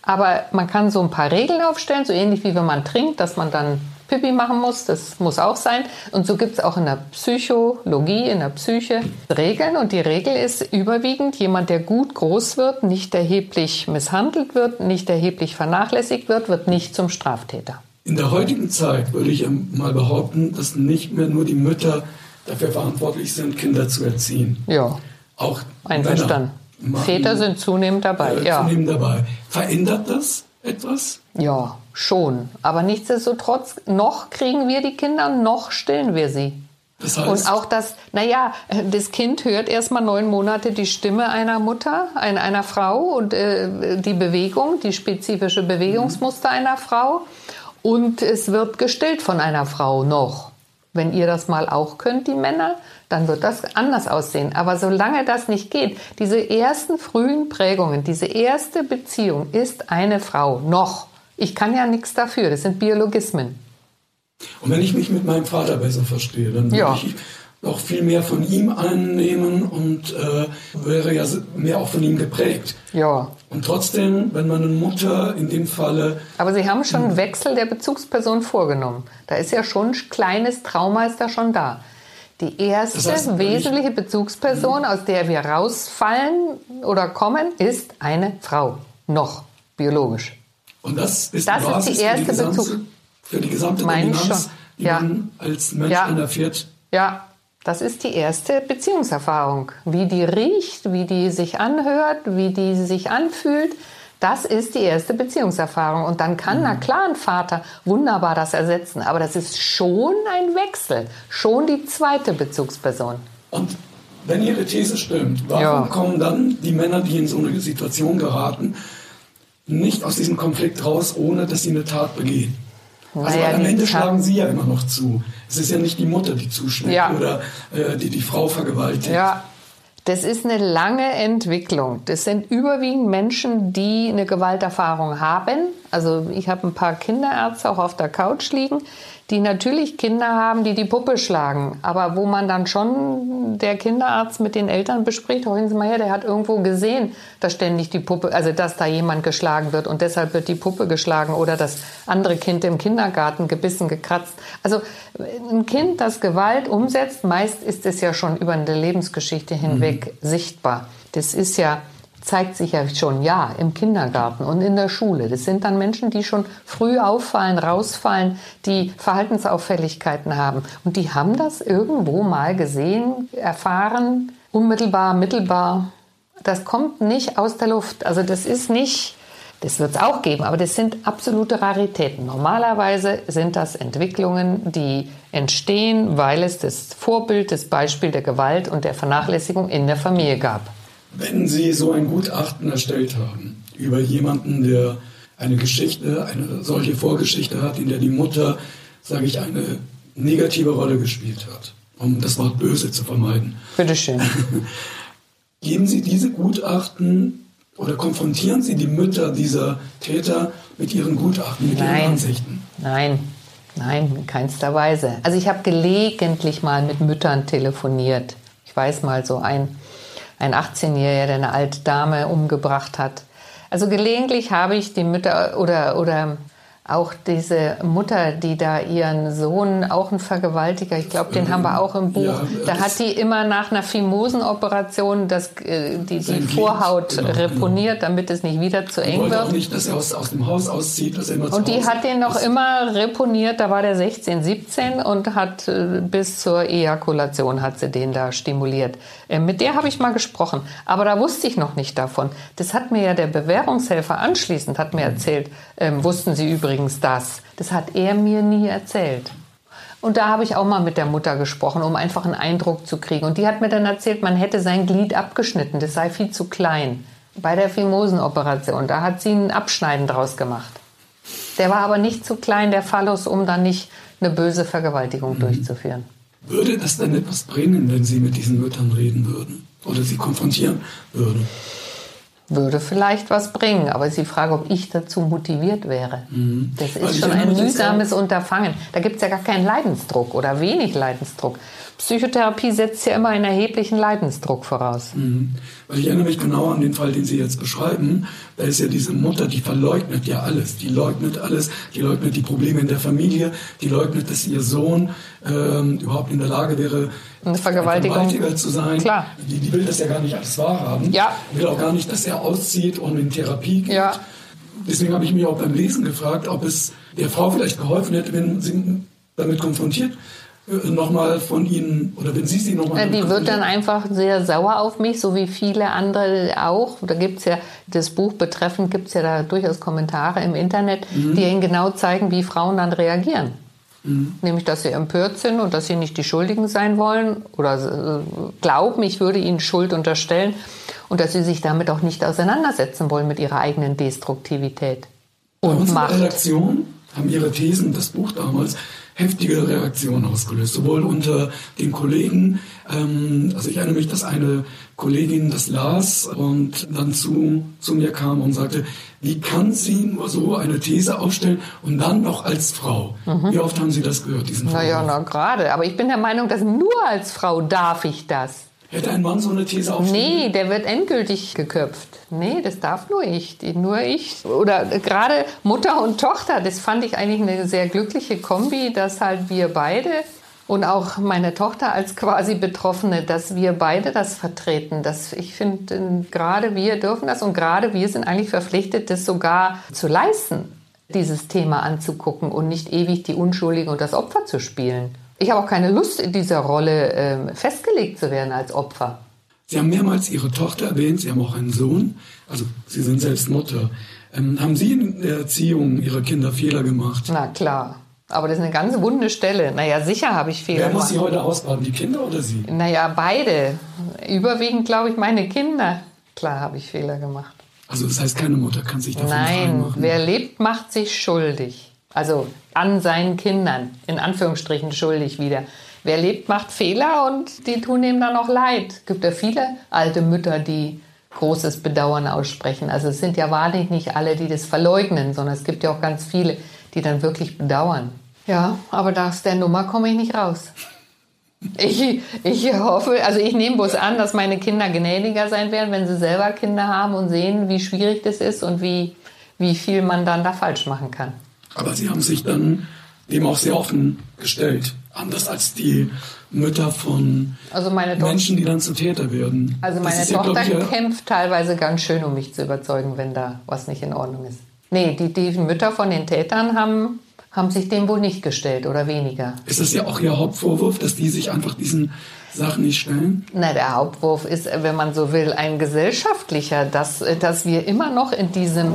Aber man kann so ein paar Regeln aufstellen, so ähnlich wie wenn man trinkt, dass man dann Pipi machen muss, das muss auch sein. Und so gibt es auch in der Psychologie, in der Psyche Regeln. Und die Regel ist überwiegend, jemand, der gut groß wird, nicht erheblich misshandelt wird, nicht erheblich vernachlässigt wird, wird nicht zum Straftäter. In der heutigen Zeit würde ich mal behaupten, dass nicht mehr nur die Mütter dafür verantwortlich sind, Kinder zu erziehen. Ja. Auch Einverstanden. Väter sind zunehmend dabei. Äh, ja. Zunehmend dabei. Verändert das etwas? Ja, schon. Aber nichtsdestotrotz, noch kriegen wir die Kinder, noch stillen wir sie. Das heißt, Und auch das, naja, das Kind hört erstmal neun Monate die Stimme einer Mutter, einer, einer Frau und äh, die Bewegung, die spezifische Bewegungsmuster einer Frau. Und es wird gestillt von einer Frau noch. Wenn ihr das mal auch könnt, die Männer, dann wird das anders aussehen. Aber solange das nicht geht, diese ersten frühen Prägungen, diese erste Beziehung ist eine Frau noch. Ich kann ja nichts dafür, das sind Biologismen. Und wenn ich mich mit meinem Vater besser verstehe, dann würde Ja. ich auch viel mehr von ihm annehmen und äh, wäre ja mehr auch von ihm geprägt. Ja. Und trotzdem, wenn meine Mutter in dem Falle, Aber Sie haben schon einen Wechsel der Bezugsperson vorgenommen. Da ist ja schon ein kleines Trauma ist da schon da. Die erste Das heißt, wesentliche Bezugsperson, aus der wir rausfallen oder kommen, ist eine Frau. Noch biologisch. Und das ist Das die ist Basis die erste für, die gesamte, Bezug- für die gesamte Dominanz, die Ja. man als Mensch Ja. erfährt. Ja, das ist die erste Beziehungserfahrung. Wie die riecht, wie die sich anhört, wie die sich anfühlt. Das ist die erste Beziehungserfahrung. Und dann kann, na klar, ein Vater wunderbar das ersetzen. Aber das ist schon ein Wechsel. Schon die zweite Bezugsperson. Und wenn Ihre These stimmt, warum Ja. kommen dann die Männer, die in so eine Situation geraten, nicht aus diesem Konflikt raus, ohne dass sie eine Tat begehen? Also weil am Ende schlagen sie ja immer noch zu. Es ist ja nicht die Mutter, die zuschlägt Ja. oder äh, die die Frau vergewaltigt. Ja, das ist eine lange Entwicklung. Das sind überwiegend Menschen, die eine Gewalterfahrung haben. Also ich habe ein paar Kinderärzte auch auf der Couch liegen, die natürlich Kinder haben, die die Puppe schlagen. Aber wo man dann schon der Kinderarzt mit den Eltern bespricht, hören Sie mal her, der hat irgendwo gesehen, dass ständig die Puppe, also dass da jemand geschlagen wird und deshalb wird die Puppe geschlagen oder das andere Kind im Kindergarten gebissen, gekratzt. Also ein Kind, das Gewalt umsetzt, meist ist es ja schon über eine Lebensgeschichte hinweg sichtbar. Das ist ja zeigt sich ja schon, ja, im Kindergarten und in der Schule. Das sind dann Menschen, die schon früh auffallen, rausfallen, die Verhaltensauffälligkeiten haben. Und die haben das irgendwo mal gesehen, erfahren, unmittelbar, mittelbar. Das kommt nicht aus der Luft. Also das ist nicht, das wird es auch geben, aber das sind absolute Raritäten. Normalerweise sind das Entwicklungen, die entstehen, weil es das Vorbild, das Beispiel der Gewalt und der Vernachlässigung in der Familie gab. Wenn Sie so ein Gutachten erstellt haben über jemanden, der eine Geschichte, eine solche Vorgeschichte hat, in der die Mutter, sage ich, eine negative Rolle gespielt hat, um das Wort böse zu vermeiden, Bitteschön. <laughs> geben Sie diese Gutachten oder konfrontieren Sie die Mütter dieser Täter mit ihren Gutachten, mit ihren Nein. Ansichten? Nein, nein, in keinster Weise. Also ich habe gelegentlich mal mit Müttern telefoniert. Ich weiß mal so ein, ein 18-Jähriger, der eine alte Dame umgebracht hat. Also gelegentlich habe ich die Mütter oder, oder auch diese Mutter, die da ihren Sohn, auch ein Vergewaltiger, ich glaube, den haben wir auch im Buch, Ja, da hat die immer nach einer Fimosenoperation das, äh, die, die Vorhaut genau, reponiert, damit es nicht wieder zu eng wird. auch nicht, dass er aus, aus dem Haus auszieht, dass er immer Und die Hause hat den noch ist. immer reponiert, da war der 16, 17 und hat äh, bis zur Ejakulation hat sie den da stimuliert. Äh, mit der habe ich mal gesprochen, aber da wusste ich noch nicht davon. Das hat mir ja der Bewährungshelfer anschließend hat mir erzählt, ähm, wussten Sie übrigens das. Das hat er mir nie erzählt. Und da habe ich auch mal mit der Mutter gesprochen, um einfach einen Eindruck zu kriegen. Und die hat mir dann erzählt, man hätte sein Glied abgeschnitten, das sei viel zu klein. Bei der Fimosenoperation, da hat sie ein Abschneiden draus gemacht. Der war aber nicht zu klein, der Phallus, um dann nicht eine böse Vergewaltigung durchzuführen. Würde das denn etwas bringen, wenn Sie mit diesen Müttern reden würden oder sie konfrontieren würden? Würde vielleicht was bringen, aber ist die Frage, ob ich dazu motiviert wäre. Das Weil ist ich schon ein mühsames Unterfangen. Da gibt es ja gar keinen Leidensdruck oder wenig Leidensdruck. Psychotherapie setzt ja immer einen erheblichen Leidensdruck voraus. Mhm. Weil ich erinnere mich genau an den Fall, den Sie jetzt beschreiben. Da ist ja diese Mutter, die verleugnet ja alles. Die leugnet alles. Die leugnet die Probleme in der Familie. Die leugnet, dass ihr Sohn ähm, überhaupt in der Lage wäre, Eine Vergewaltigung. ein Vergewaltiger zu sein. Klar. Die, die will das ja gar nicht alles wahrhaben. Ja. Will auch gar nicht, dass er auszieht und in Therapie geht. Ja. Deswegen habe ich mich auch beim Lesen gefragt, ob es der Frau vielleicht geholfen hätte, wenn sie damit konfrontiert nochmal von Ihnen oder wenn Sie sie nochmal. Äh, Die wird dann einfach sehr sauer auf mich, so wie viele andere auch. Da gibt's ja, das Buch betreffend gibt's ja da durchaus Kommentare im Internet, die Ihnen genau zeigen, wie Frauen dann reagieren. Mhm. Nämlich, dass sie empört sind und dass sie nicht die Schuldigen sein wollen oder äh, glauben, ich würde ihnen Schuld unterstellen und dass sie sich damit auch nicht auseinandersetzen wollen mit ihrer eigenen Destruktivität. Und Bei Macht. Redaktion haben ihre Thesen, das Buch damals, heftige Reaktionen ausgelöst, sowohl unter den Kollegen, ähm, also ich erinnere mich, dass eine Kollegin das las und dann zu, zu mir kam und sagte, wie kann sie nur so eine These aufstellen und dann noch als Frau? Mhm. Wie oft haben Sie das gehört, diesen Naja, na gerade. Aber ich bin der Meinung, dass nur als Frau darf ich das. Hätte ein Mann so eine These aufstellen? Nee, der wird endgültig geköpft. Nee, das darf nur ich. Nur ich. Oder gerade Mutter und Tochter, das fand ich eigentlich eine sehr glückliche Kombi, dass halt wir beide und auch meine Tochter als quasi Betroffene, dass wir beide das vertreten. Das, ich finde, gerade wir dürfen das und gerade wir sind eigentlich verpflichtet, das sogar zu leisten, dieses Thema anzugucken und nicht ewig die Unschuldigen und das Opfer zu spielen. Ich habe auch keine Lust, in dieser Rolle äh, festgelegt zu werden als Opfer. Sie haben mehrmals Ihre Tochter erwähnt, Sie haben auch einen Sohn, also Sie sind selbst Mutter. Ähm, haben Sie in der Erziehung Ihrer Kinder Fehler gemacht? Na klar. Aber das ist eine ganz wunde Stelle. Naja, sicher habe ich Fehler gemacht. Wer muss Sie heute ausbaden, die Kinder oder Sie? Naja, beide. Überwiegend, glaube ich, meine Kinder. Klar habe ich Fehler gemacht. Also das heißt, keine Mutter kann sich davon Nein, wer lebt, macht sich schuldig. Also an seinen Kindern, in Anführungsstrichen schuldig wieder. Wer lebt, macht Fehler und die tun ihm dann auch leid. Es gibt ja viele alte Mütter, die großes Bedauern aussprechen. Also es sind ja wahrlich nicht alle, die das verleugnen, sondern es gibt ja auch ganz viele, die dann wirklich bedauern. Ja, aber aus der Nummer komme ich nicht raus. Ich, ich hoffe, also ich nehme bloß an, dass meine Kinder gnädiger sein werden, wenn sie selber Kinder haben und sehen, wie schwierig das ist und wie, wie viel man dann da falsch machen kann. Aber sie haben sich dann dem auch sehr offen gestellt. Anders als die Mütter von also Menschen, die dann zu Täter werden. Also meine Tochter ja, ich, kämpft teilweise ganz schön, um mich zu überzeugen, wenn da was nicht in Ordnung ist. Nee, die, die Mütter von den Tätern haben, haben sich dem wohl nicht gestellt oder weniger. Ist das ja auch Ihr Hauptvorwurf, dass die sich einfach diesen Sachen nicht stellen? Na, der Hauptwurf ist, wenn man so will, ein gesellschaftlicher, dass, dass wir immer noch in diesem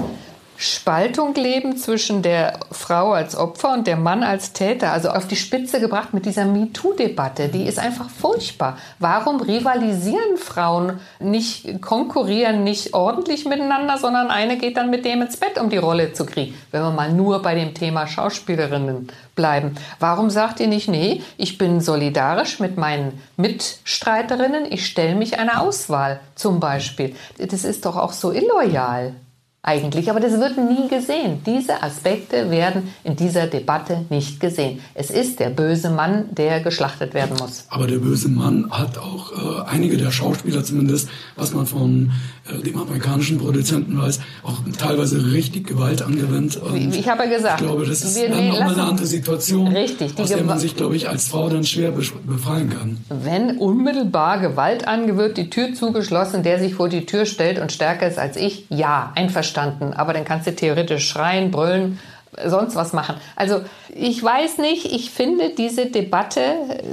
Spaltung leben zwischen der Frau als Opfer und der Mann als Täter, also auf die Spitze gebracht mit dieser MeToo-Debatte. Die ist einfach furchtbar. Warum rivalisieren Frauen nicht, konkurrieren nicht ordentlich miteinander, sondern eine geht dann mit dem ins Bett, um die Rolle zu kriegen? Wenn wir mal nur bei dem Thema Schauspielerinnen bleiben. Warum sagt ihr nicht, nee, ich bin solidarisch mit meinen Mitstreiterinnen, ich stelle mich einer Auswahl zum Beispiel? Das ist doch auch so illoyal eigentlich, aber das wird nie gesehen. Diese Aspekte werden in dieser Debatte nicht gesehen. Es ist der böse Mann, der geschlachtet werden muss. Aber der böse Mann hat auch äh, einige der Schauspieler zumindest, was man von dem amerikanischen Produzenten weiß, auch teilweise richtig Gewalt angewendet. Und ich habe ja gesagt, ich glaube, das ist wir, dann nochmal eine andere Situation, richtig, aus der man sich, glaube ich, als Frau dann schwer befreien kann. Wenn unmittelbar Gewalt angewendet, die Tür zugeschlossen, der sich vor die Tür stellt und stärker ist als ich, ja, einverstanden einverstanden, aber dann kannst du theoretisch schreien, brüllen, sonst was machen. Also ich weiß nicht, ich finde diese Debatte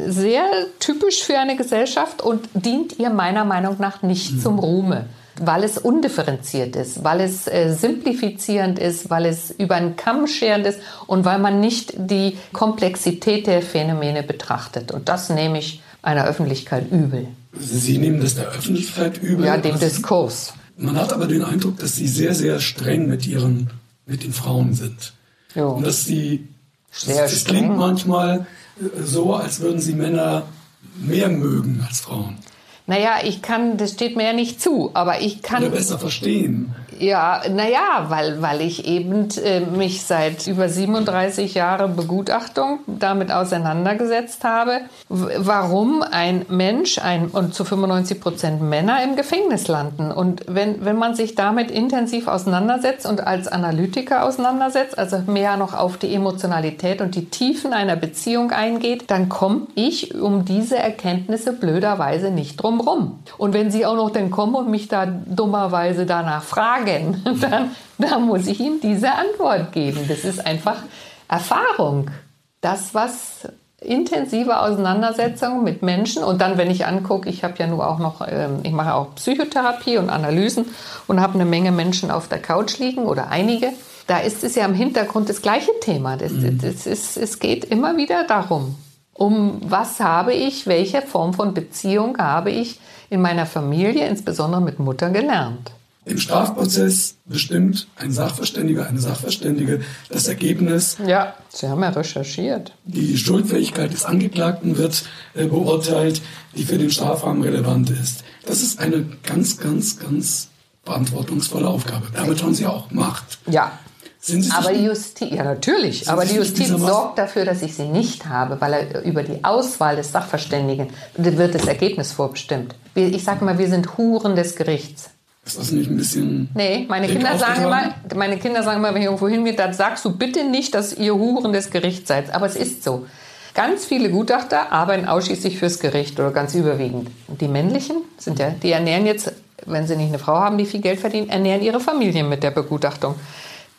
sehr typisch für eine Gesellschaft und dient ihr meiner Meinung nach nicht mhm. zum Ruhme weil es undifferenziert ist, weil es äh, simplifizierend ist, weil es über einen Kamm scherend ist und weil man nicht die Komplexität der Phänomene betrachtet. Und das nehme ich einer Öffentlichkeit übel. Sie nehmen das der Öffentlichkeit übel? Ja, dem Diskurs. Man hat aber den Eindruck, dass sie sehr, sehr streng mit ihren, mit den Frauen sind. Jo. Und dass sie, sehr das, das klingt manchmal äh, so, als würden sie Männer mehr mögen als Frauen. Naja, ich kann, das steht mir ja nicht zu, aber ich kann. Oder besser verstehen. Ja, naja, weil, weil ich eben äh, mich seit über 37 Jahren Begutachtung damit auseinandergesetzt habe, warum ein Mensch ein, und zu 95 Prozent Männer im Gefängnis landen. Und wenn, wenn man sich damit intensiv auseinandersetzt und als Analytiker auseinandersetzt, also mehr noch auf die Emotionalität und die Tiefen einer Beziehung eingeht, dann komme ich um diese Erkenntnisse blöderweise nicht drum rum. Und wenn Sie auch noch dann kommen und mich da dummerweise danach fragen, <laughs> dann, dann muss ich ihm diese Antwort geben. Das ist einfach Erfahrung. Das, was intensive Auseinandersetzungen mit Menschen und dann, wenn ich angucke, ich habe ja nur auch noch, ähm, ich mache auch Psychotherapie und Analysen und habe eine Menge Menschen auf der Couch liegen oder einige da ist es ja im Hintergrund das gleiche Thema. Das, mhm. das ist, es geht immer wieder darum, um was habe ich, welche Form von Beziehung habe ich in meiner Familie, insbesondere mit Mutter, gelernt. Im Strafprozess bestimmt ein Sachverständiger, eine Sachverständige das Ergebnis. Ja, Sie haben ja recherchiert. Die Schuldfähigkeit des Angeklagten wird äh, beurteilt, die für den Strafrahmen relevant ist. Das ist eine ganz, ganz, ganz verantwortungsvolle Aufgabe. Damit haben Sie auch Macht. Ja. Aber die Justiz, ja natürlich, aber die Justiz sorgt dafür, dass ich sie nicht habe, weil er über die Auswahl des Sachverständigen wird das Ergebnis vorbestimmt. Ich sage mal, wir sind Huren des Gerichts. Ist das nicht ein bisschen. Nee, meine Kinder sagen immer, meine Kinder sagen immer, wenn ich irgendwo hingehe, dann sagst du bitte nicht, dass ihr Huren des Gerichts seid. Aber es ist so. Ganz viele Gutachter arbeiten ausschließlich fürs Gericht oder ganz überwiegend. Und die männlichen sind ja, die ernähren jetzt, wenn sie nicht eine Frau haben, die viel Geld verdienen, ernähren ihre Familien mit der Begutachtung.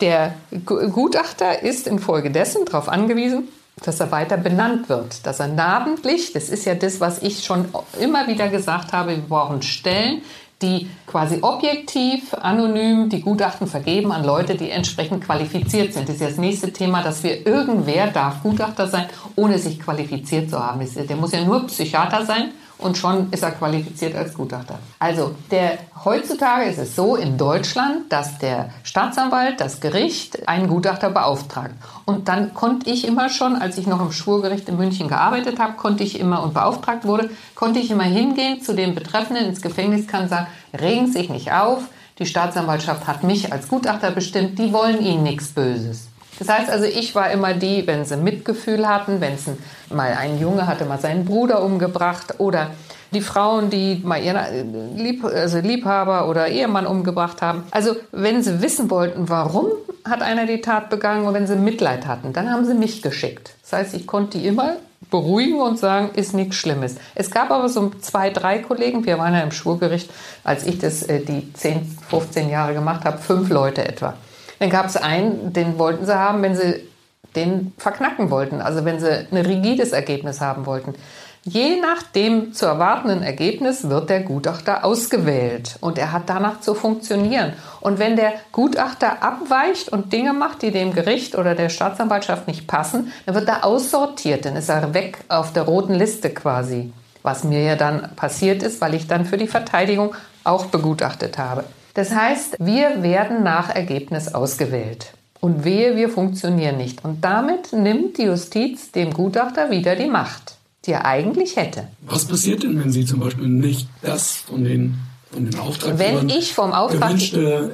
Der Gutachter ist infolgedessen darauf angewiesen, dass er weiter benannt wird, dass er namentlich, das ist ja das, was ich schon immer wieder gesagt habe, wir brauchen Stellen, die quasi objektiv, anonym die Gutachten vergeben an Leute, die entsprechend qualifiziert sind. Das ist ja das nächste Thema, dass wir irgendwer darf Gutachter sein, ohne sich qualifiziert zu haben. Der muss ja nur Psychiater sein und schon ist er qualifiziert als Gutachter. Also der, heutzutage ist es so in Deutschland, dass der Staatsanwalt, das Gericht einen Gutachter beauftragt. Und dann konnte ich immer schon, als ich noch im Schwurgericht in München gearbeitet habe, konnte ich immer und beauftragt wurde, konnte ich immer hingehen zu den Betreffenden ins Gefängnis, kann sagen, regen Sie sich nicht auf, die Staatsanwaltschaft hat mich als Gutachter bestimmt, die wollen Ihnen nichts Böses. Das heißt also, ich war immer die, wenn sie Mitgefühl hatten, wenn es mal ein Junge hatte mal seinen Bruder umgebracht oder die Frauen, die mal ihren äh, Lieb, also Liebhaber oder Ehemann umgebracht haben. Also wenn sie wissen wollten, warum hat einer die Tat begangen und wenn sie Mitleid hatten, dann haben sie mich geschickt. Das heißt, ich konnte die immer beruhigen und sagen, ist nichts Schlimmes. Es gab aber so zwei, drei Kollegen, wir waren ja im Schwurgericht, als ich das äh, die 10, 15 Jahre gemacht habe, fünf Leute etwa. Dann gab es einen, den wollten sie haben, wenn sie den verknacken wollten, also wenn sie ein rigides Ergebnis haben wollten. Je nach dem zu erwartenden Ergebnis wird der Gutachter ausgewählt und er hat danach zu funktionieren. Und wenn der Gutachter abweicht und Dinge macht, die dem Gericht oder der Staatsanwaltschaft nicht passen, dann wird er aussortiert, dann ist er weg auf der roten Liste quasi. Was mir ja dann passiert ist, weil ich dann für die Verteidigung auch begutachtet habe. Das heißt, wir werden nach Ergebnis ausgewählt. Und wehe, wir funktionieren nicht. Und damit nimmt die Justiz dem Gutachter wieder die Macht, die er eigentlich hätte. Was passiert denn, wenn Sie zum Beispiel nicht das von den von den Wenn ich vom Auftrag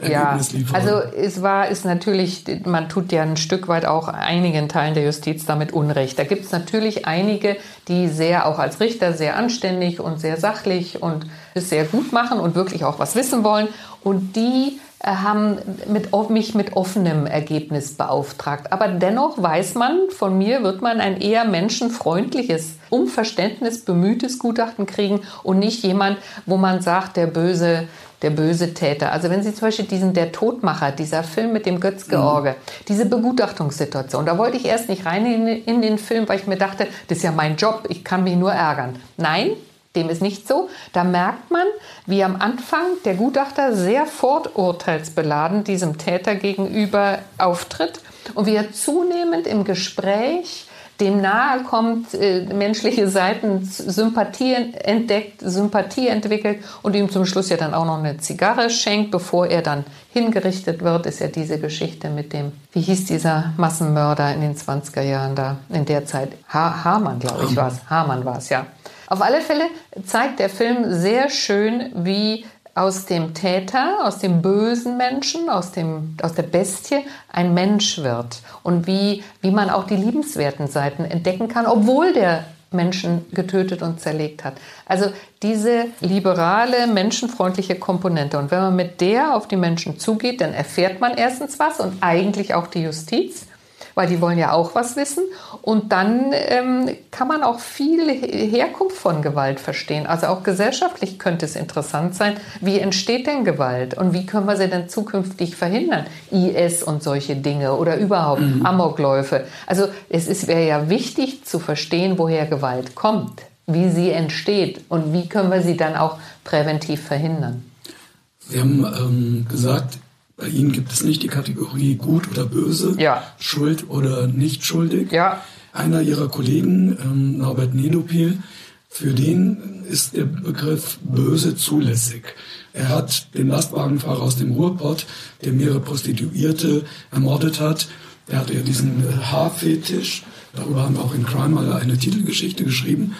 ja, also es war ist natürlich man tut ja ein Stück weit auch einigen Teilen der Justiz damit Unrecht. Da gibt es natürlich einige, die sehr auch als Richter sehr anständig und sehr sachlich und es sehr gut machen und wirklich auch was wissen wollen und die äh, haben mit, mich mit offenem Ergebnis beauftragt. Aber dennoch weiß man, von mir wird man ein eher menschenfreundliches, um Verständnis bemühtes Gutachten kriegen und nicht jemand, wo man sagt, der böse, der böse Täter. Also wenn Sie zum Beispiel diesen Der Todmacher, dieser Film mit dem Götz-George, mhm. diese Begutachtungssituation, da wollte ich erst nicht rein in, in den Film, weil ich mir dachte, das ist ja mein Job, ich kann mich nur ärgern. Nein, dem ist nicht so. Da merkt man, wie am Anfang der Gutachter sehr forturteilsbeladen diesem Täter gegenüber auftritt und wie er zunehmend im Gespräch dem nahe kommt, äh, menschliche Seiten, Sympathie entdeckt, Sympathie entwickelt und ihm zum Schluss ja dann auch noch eine Zigarre schenkt, bevor er dann hingerichtet wird, ist ja diese Geschichte mit dem, wie hieß dieser Massenmörder in den 20er Jahren da, in der Zeit? Ha Hamann, glaube ich, war es. Hamann war es, ja. Auf alle Fälle zeigt der Film sehr schön, wie aus dem Täter, aus dem bösen Menschen, aus, dem, aus der Bestie ein Mensch wird und wie, wie man auch die liebenswerten Seiten entdecken kann, obwohl der Menschen getötet und zerlegt hat. Also diese liberale, menschenfreundliche Komponente. Und wenn man mit der auf die Menschen zugeht, dann erfährt man erstens was und eigentlich auch die Justiz weil die wollen ja auch was wissen. Und dann ähm, kann man auch viel Herkunft von Gewalt verstehen. Also auch gesellschaftlich könnte es interessant sein, wie entsteht denn Gewalt und wie können wir sie denn zukünftig verhindern? IS und solche Dinge oder überhaupt mhm. Amokläufe. Also es wäre ja wichtig zu verstehen, woher Gewalt kommt, wie sie entsteht und wie können wir sie dann auch präventiv verhindern. Sie haben ähm, gesagt, Bei Ihnen gibt es nicht die Kategorie gut oder böse, ja. schuld oder nicht schuldig. Ja. Einer Ihrer Kollegen, ähm, Norbert Nedopil, für den ist der Begriff böse zulässig. Er hat den Lastwagenfahrer aus dem Ruhrpott, der mehrere Prostituierte ermordet hat. Er hatte ja diesen äh, Haarfetisch. Darüber haben wir auch in Crime mal eine Titelgeschichte geschrieben.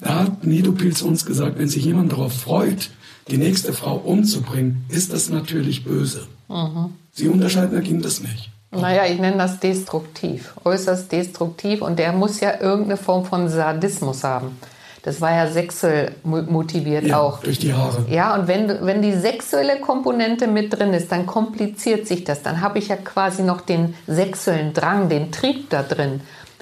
Da hat Nedopil zu uns gesagt, wenn sich jemand darauf freut, die nächste Frau umzubringen, ist das natürlich böse. Mhm. Sie unterscheiden dagegen das nicht. Naja, ich nenne das destruktiv, äußerst destruktiv. Und der muss ja irgendeine Form von Sadismus haben. Das war ja sexuell motiviert ja, auch. Durch die Haare. Ja, und wenn, wenn die sexuelle Komponente mit drin ist, dann kompliziert sich das. Dann habe ich ja quasi noch den sexuellen Drang, den Trieb da drin.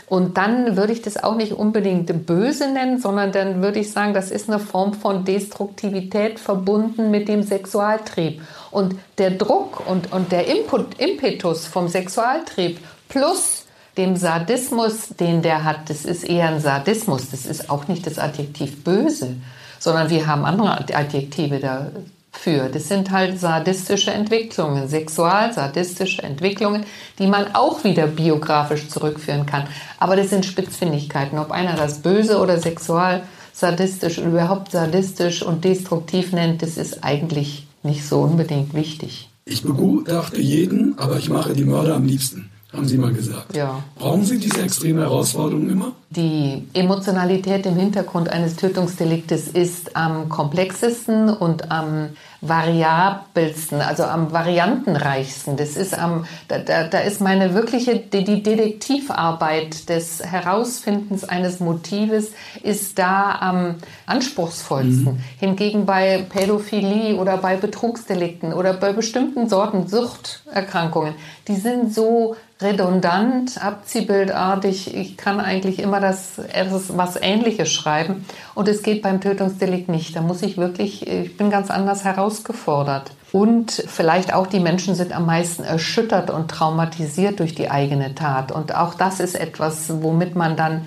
Und dann würde ich das auch nicht unbedingt böse nennen, sondern dann würde ich sagen, das ist eine Form von Destruktivität verbunden mit dem Sexualtrieb. Und der Druck und, und der Input, Impetus vom Sexualtrieb plus dem Sadismus, den der hat, das ist eher ein Sadismus, das ist auch nicht das Adjektiv böse, sondern wir haben andere Adjektive da, für. Das sind halt sadistische Entwicklungen, sexual-sadistische Entwicklungen, die man auch wieder biografisch zurückführen kann. Aber das sind Spitzfindigkeiten. Ob einer das böse oder sexual, sadistisch oder überhaupt sadistisch und destruktiv nennt, das ist eigentlich nicht so unbedingt wichtig. Ich begutachte jeden, aber ich mache die Mörder am liebsten haben Sie mal gesagt. Ja. Brauchen Sie diese extreme Herausforderung immer? Die Emotionalität im Hintergrund eines Tötungsdeliktes ist am komplexesten und am variabelsten, also am variantenreichsten. Das ist am, da, da, da ist meine wirkliche, die, Detektivarbeit des Herausfindens eines Motives ist da am anspruchsvollsten. Mhm. Hingegen bei Pädophilie oder bei Betrugsdelikten oder bei bestimmten Sorten Suchterkrankungen, die sind so redundant, abziehbildartig. Ich kann eigentlich immer das, etwas, was Ähnliches schreiben. Und es geht beim Tötungsdelikt nicht. Da muss ich wirklich, ich bin ganz anders herausgefordert. Und vielleicht auch die Menschen sind am meisten erschüttert und traumatisiert durch die eigene Tat. Und auch das ist etwas, womit man dann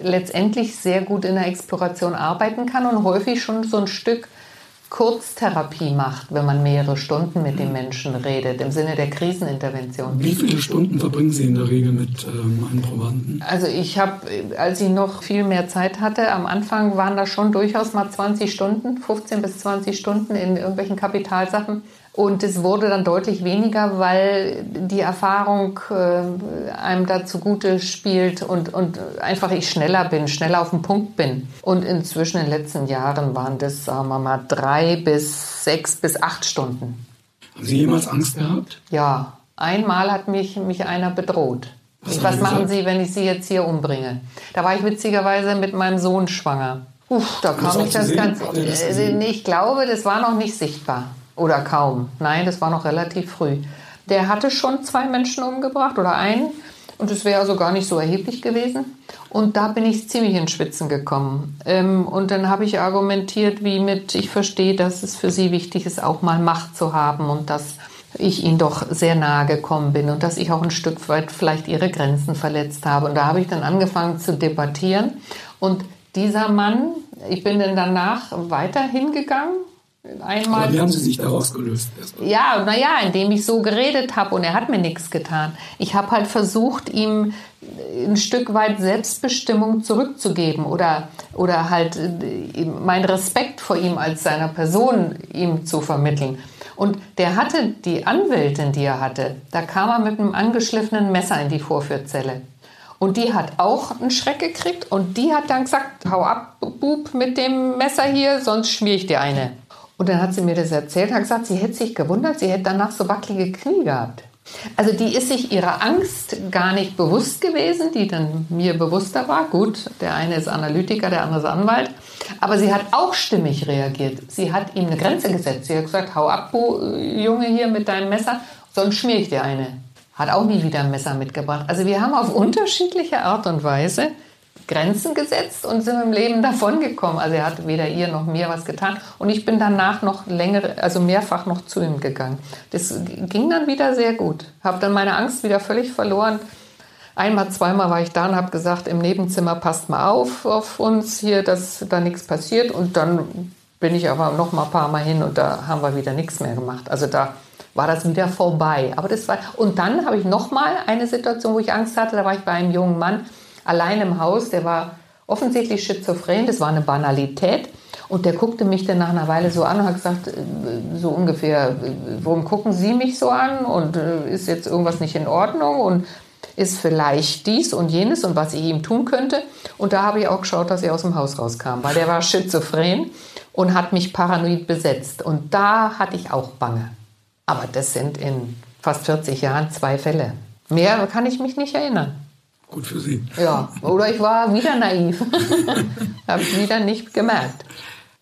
letztendlich sehr gut in der Exploration arbeiten kann und häufig schon so ein Stück Kurztherapie macht, wenn man mehrere Stunden mit dem Menschen redet, im Sinne der Krisenintervention. Wie viele Stunden verbringen Sie in der Regel mit ähm, einem Probanden? Also ich habe, als ich noch viel mehr Zeit hatte, am Anfang waren das schon durchaus mal 20 Stunden, 15 bis 20 Stunden in irgendwelchen Kapitalsachen. Und es wurde dann deutlich weniger, weil die Erfahrung äh, einem da zugute spielt und, und einfach ich schneller bin, schneller auf den Punkt bin. Und inzwischen in den letzten Jahren waren das, sagen wir mal, drei bis sechs bis acht Stunden. Haben Sie jemals Angst gehabt? Ja, einmal hat mich, mich einer bedroht. Was, was machen Sie, wenn ich Sie jetzt hier umbringe? Da war ich witzigerweise mit meinem Sohn schwanger. Uff, da kam ich das Ganze. Äh, ich glaube, das war noch nicht sichtbar. Oder kaum. Nein, das war noch relativ früh. Der hatte schon zwei Menschen umgebracht oder einen. Und es wäre also gar nicht so erheblich gewesen. Und da bin ich ziemlich in Schwitzen gekommen. Ähm, und dann habe ich argumentiert, wie mit, ich verstehe, dass es für Sie wichtig ist, auch mal Macht zu haben und dass ich Ihnen doch sehr nahe gekommen bin und dass ich auch ein Stück weit vielleicht Ihre Grenzen verletzt habe. Und da habe ich dann angefangen zu debattieren. Und dieser Mann, ich bin dann danach weiter hingegangen Einmal, Aber wie haben Sie sich daraus gelöst? Ja, naja, indem ich so geredet habe und er hat mir nichts getan. Ich habe halt versucht, ihm ein Stück weit Selbstbestimmung zurückzugeben oder, oder halt äh, mein Respekt vor ihm als seiner Person ihm zu vermitteln. Und der hatte die Anwältin, die er hatte, da kam er mit einem angeschliffenen Messer in die Vorführzelle. Und die hat auch einen Schreck gekriegt und die hat dann gesagt, hau ab, Bub, mit dem Messer hier, sonst schmier ich dir eine. Und dann hat sie mir das erzählt, hat gesagt, sie hätte sich gewundert, sie hätte danach so wackelige Knie gehabt. Also die ist sich ihrer Angst gar nicht bewusst gewesen, die dann mir bewusster war. Gut, der eine ist Analytiker, der andere ist Anwalt. Aber sie hat auch stimmig reagiert. Sie hat ihm eine Grenze gesetzt. Sie hat gesagt, hau ab, Junge, hier mit deinem Messer, sonst schmier ich dir eine. Hat auch nie wieder ein Messer mitgebracht. Also wir haben auf unterschiedliche Art und Weise Grenzen gesetzt und sind im Leben davongekommen. Also er hat weder ihr noch mir was getan. Und ich bin danach noch länger, also mehrfach noch zu ihm gegangen. Das ging dann wieder sehr gut. Habe dann meine Angst wieder völlig verloren. Einmal, zweimal war ich da und habe gesagt, im Nebenzimmer passt mal auf auf uns hier, dass da nichts passiert. Und dann bin ich aber noch mal ein paar Mal hin und da haben wir wieder nichts mehr gemacht. Also da war das wieder vorbei. Aber das war und dann habe ich noch mal eine Situation, wo ich Angst hatte. Da war ich bei einem jungen Mann allein im Haus. Der war offensichtlich schizophren. Das war eine Banalität. Und der guckte mich dann nach einer Weile so an und hat gesagt, äh, so ungefähr, äh, warum gucken Sie mich so an? Und äh, ist jetzt irgendwas nicht in Ordnung? Und ist vielleicht dies und jenes und was ich ihm tun könnte. Und da habe ich auch geschaut, dass er aus dem Haus rauskam, weil der war schizophren und hat mich paranoid besetzt. Und da hatte ich auch Bange. Aber das sind in fast 40 Jahren zwei Fälle. Mehr kann ich mich nicht erinnern. Gut für Sie. Ja, oder ich war wieder naiv. <laughs> habe ich wieder nicht gemerkt.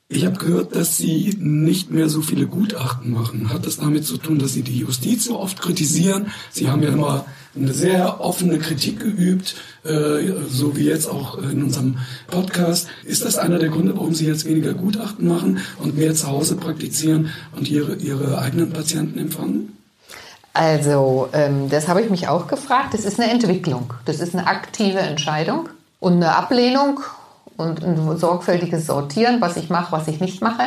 Ich habe gehört, dass Sie nicht mehr so viele Gutachten machen. Hat das damit zu tun, dass Sie die Justiz so oft kritisieren? Sie haben ja immer eine sehr offene Kritik geübt, äh, so wie jetzt auch in unserem Podcast. Ist das einer der Gründe, warum Sie jetzt weniger Gutachten machen und mehr zu Hause praktizieren und Ihre, Ihre eigenen Patienten empfangen? Also, ähm, das habe ich mich auch gefragt. Das ist eine Entwicklung. Das ist eine aktive Entscheidung und eine Ablehnung und ein sorgfältiges Sortieren, was ich mache, was ich nicht mache.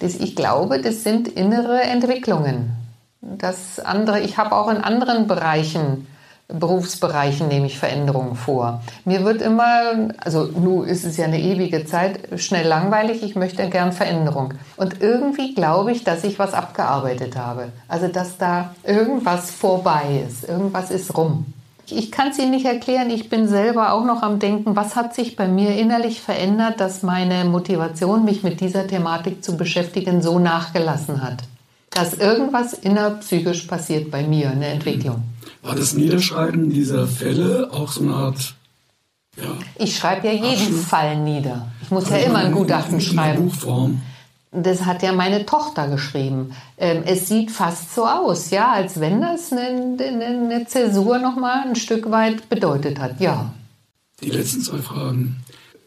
Das, ich glaube, das sind innere Entwicklungen. Das andere, ich habe auch in anderen Bereichen Berufsbereichen nehme ich Veränderungen vor. Mir wird immer, also nun ist es ja eine ewige Zeit, schnell langweilig, ich möchte gern Veränderung. Und irgendwie glaube ich, dass ich was abgearbeitet habe. Also dass da irgendwas vorbei ist, irgendwas ist rum. Ich kann es Ihnen nicht erklären, ich bin selber auch noch am Denken, was hat sich bei mir innerlich verändert, dass meine Motivation, mich mit dieser Thematik zu beschäftigen, so nachgelassen hat. Dass irgendwas innerpsychisch passiert bei mir, eine Entwicklung. War das Niederschreiben dieser Fälle auch so eine Art ja, ich schreibe ja jeden Abschluss. Fall nieder. Ich muss also ja immer ein Gutachten schreiben. Buchform. Das hat ja meine Tochter geschrieben. Ähm, es sieht fast so aus, ja, als wenn das eine, eine, eine Zäsur nochmal ein Stück weit bedeutet hat, ja. Die letzten zwei Fragen.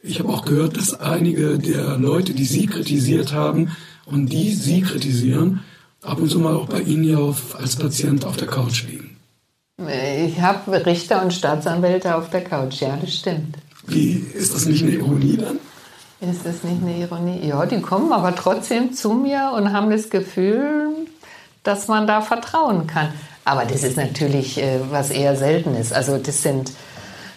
Ich habe auch gehört, dass einige der Leute, die Sie kritisiert haben und die Sie kritisieren, ab und zu mal auch bei Ihnen ja auf, als Patient auf der Couch liegen. Ich habe Richter und Staatsanwälte auf der Couch, ja, das stimmt. Wie, ist das nicht eine Ironie dann? Ist das nicht eine Ironie? Ja, die kommen aber trotzdem zu mir und haben das Gefühl, dass man da vertrauen kann. Aber das ist natürlich äh, was eher Seltenes. Also das sind,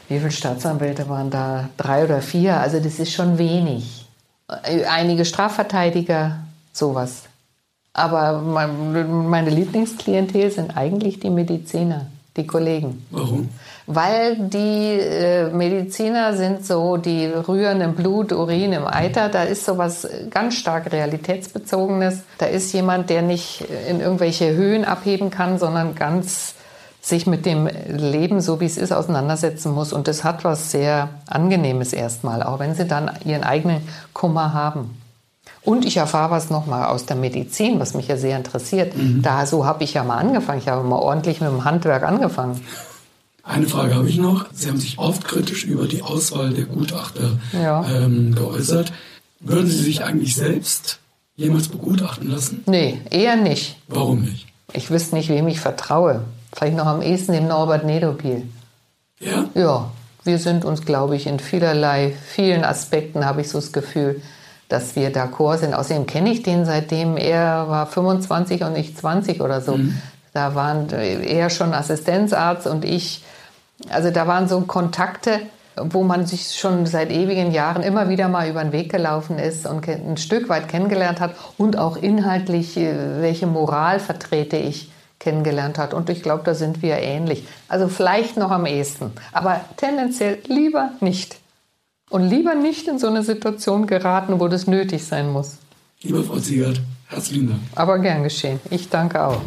wie viele Staatsanwälte waren da? Drei oder vier? Also das ist schon wenig. Äh, einige Strafverteidiger, sowas. Aber meine Lieblingsklientel sind eigentlich die Mediziner die Kollegen. Warum? Weil die äh, Mediziner sind so, die rühren im Blut, Urin, im Eiter. Da ist sowas ganz stark realitätsbezogenes. Da ist jemand, der nicht in irgendwelche Höhen abheben kann, sondern ganz sich mit dem Leben, so wie es ist, auseinandersetzen muss. Und das hat was sehr Angenehmes erstmal, auch wenn sie dann ihren eigenen Kummer haben. Und ich erfahre was nochmal aus der Medizin, was mich ja sehr interessiert. Mhm. Da so habe ich ja mal angefangen. Ich habe mal ordentlich mit dem Handwerk angefangen. Eine Frage habe ich noch. Sie haben sich oft kritisch über die Auswahl der Gutachter ja. ähm, geäußert. Würden Sie sich eigentlich selbst jemals begutachten lassen? Nee, eher nicht. Warum nicht? Ich wüsste nicht, wem ich vertraue. Vielleicht noch am ehesten dem Norbert Nedopil. Ja? Ja, wir sind uns, glaube ich, in vielerlei, vielen Aspekten, habe ich so das Gefühl, dass wir d'accord sind. Außerdem kenne ich den seitdem er war 25 und ich 20 oder so. Mhm. Da waren er schon Assistenzarzt und ich. Also da waren so Kontakte, wo man sich schon seit ewigen Jahren immer wieder mal über den Weg gelaufen ist und ein Stück weit kennengelernt hat und auch inhaltlich, äh, welche Moral vertrete ich, kennengelernt hat. Und ich glaube, da sind wir ähnlich. Also vielleicht noch am ehesten, aber tendenziell lieber nicht und lieber nicht in so eine Situation geraten, wo das nötig sein muss. Lieber Frau Ziegert, herzlichen Dank. Aber gern geschehen. Ich danke auch.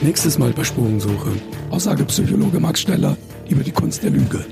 Nächstes Mal bei Spurensuche. Aussagepsychologe Max Steller über die Kunst der Lüge.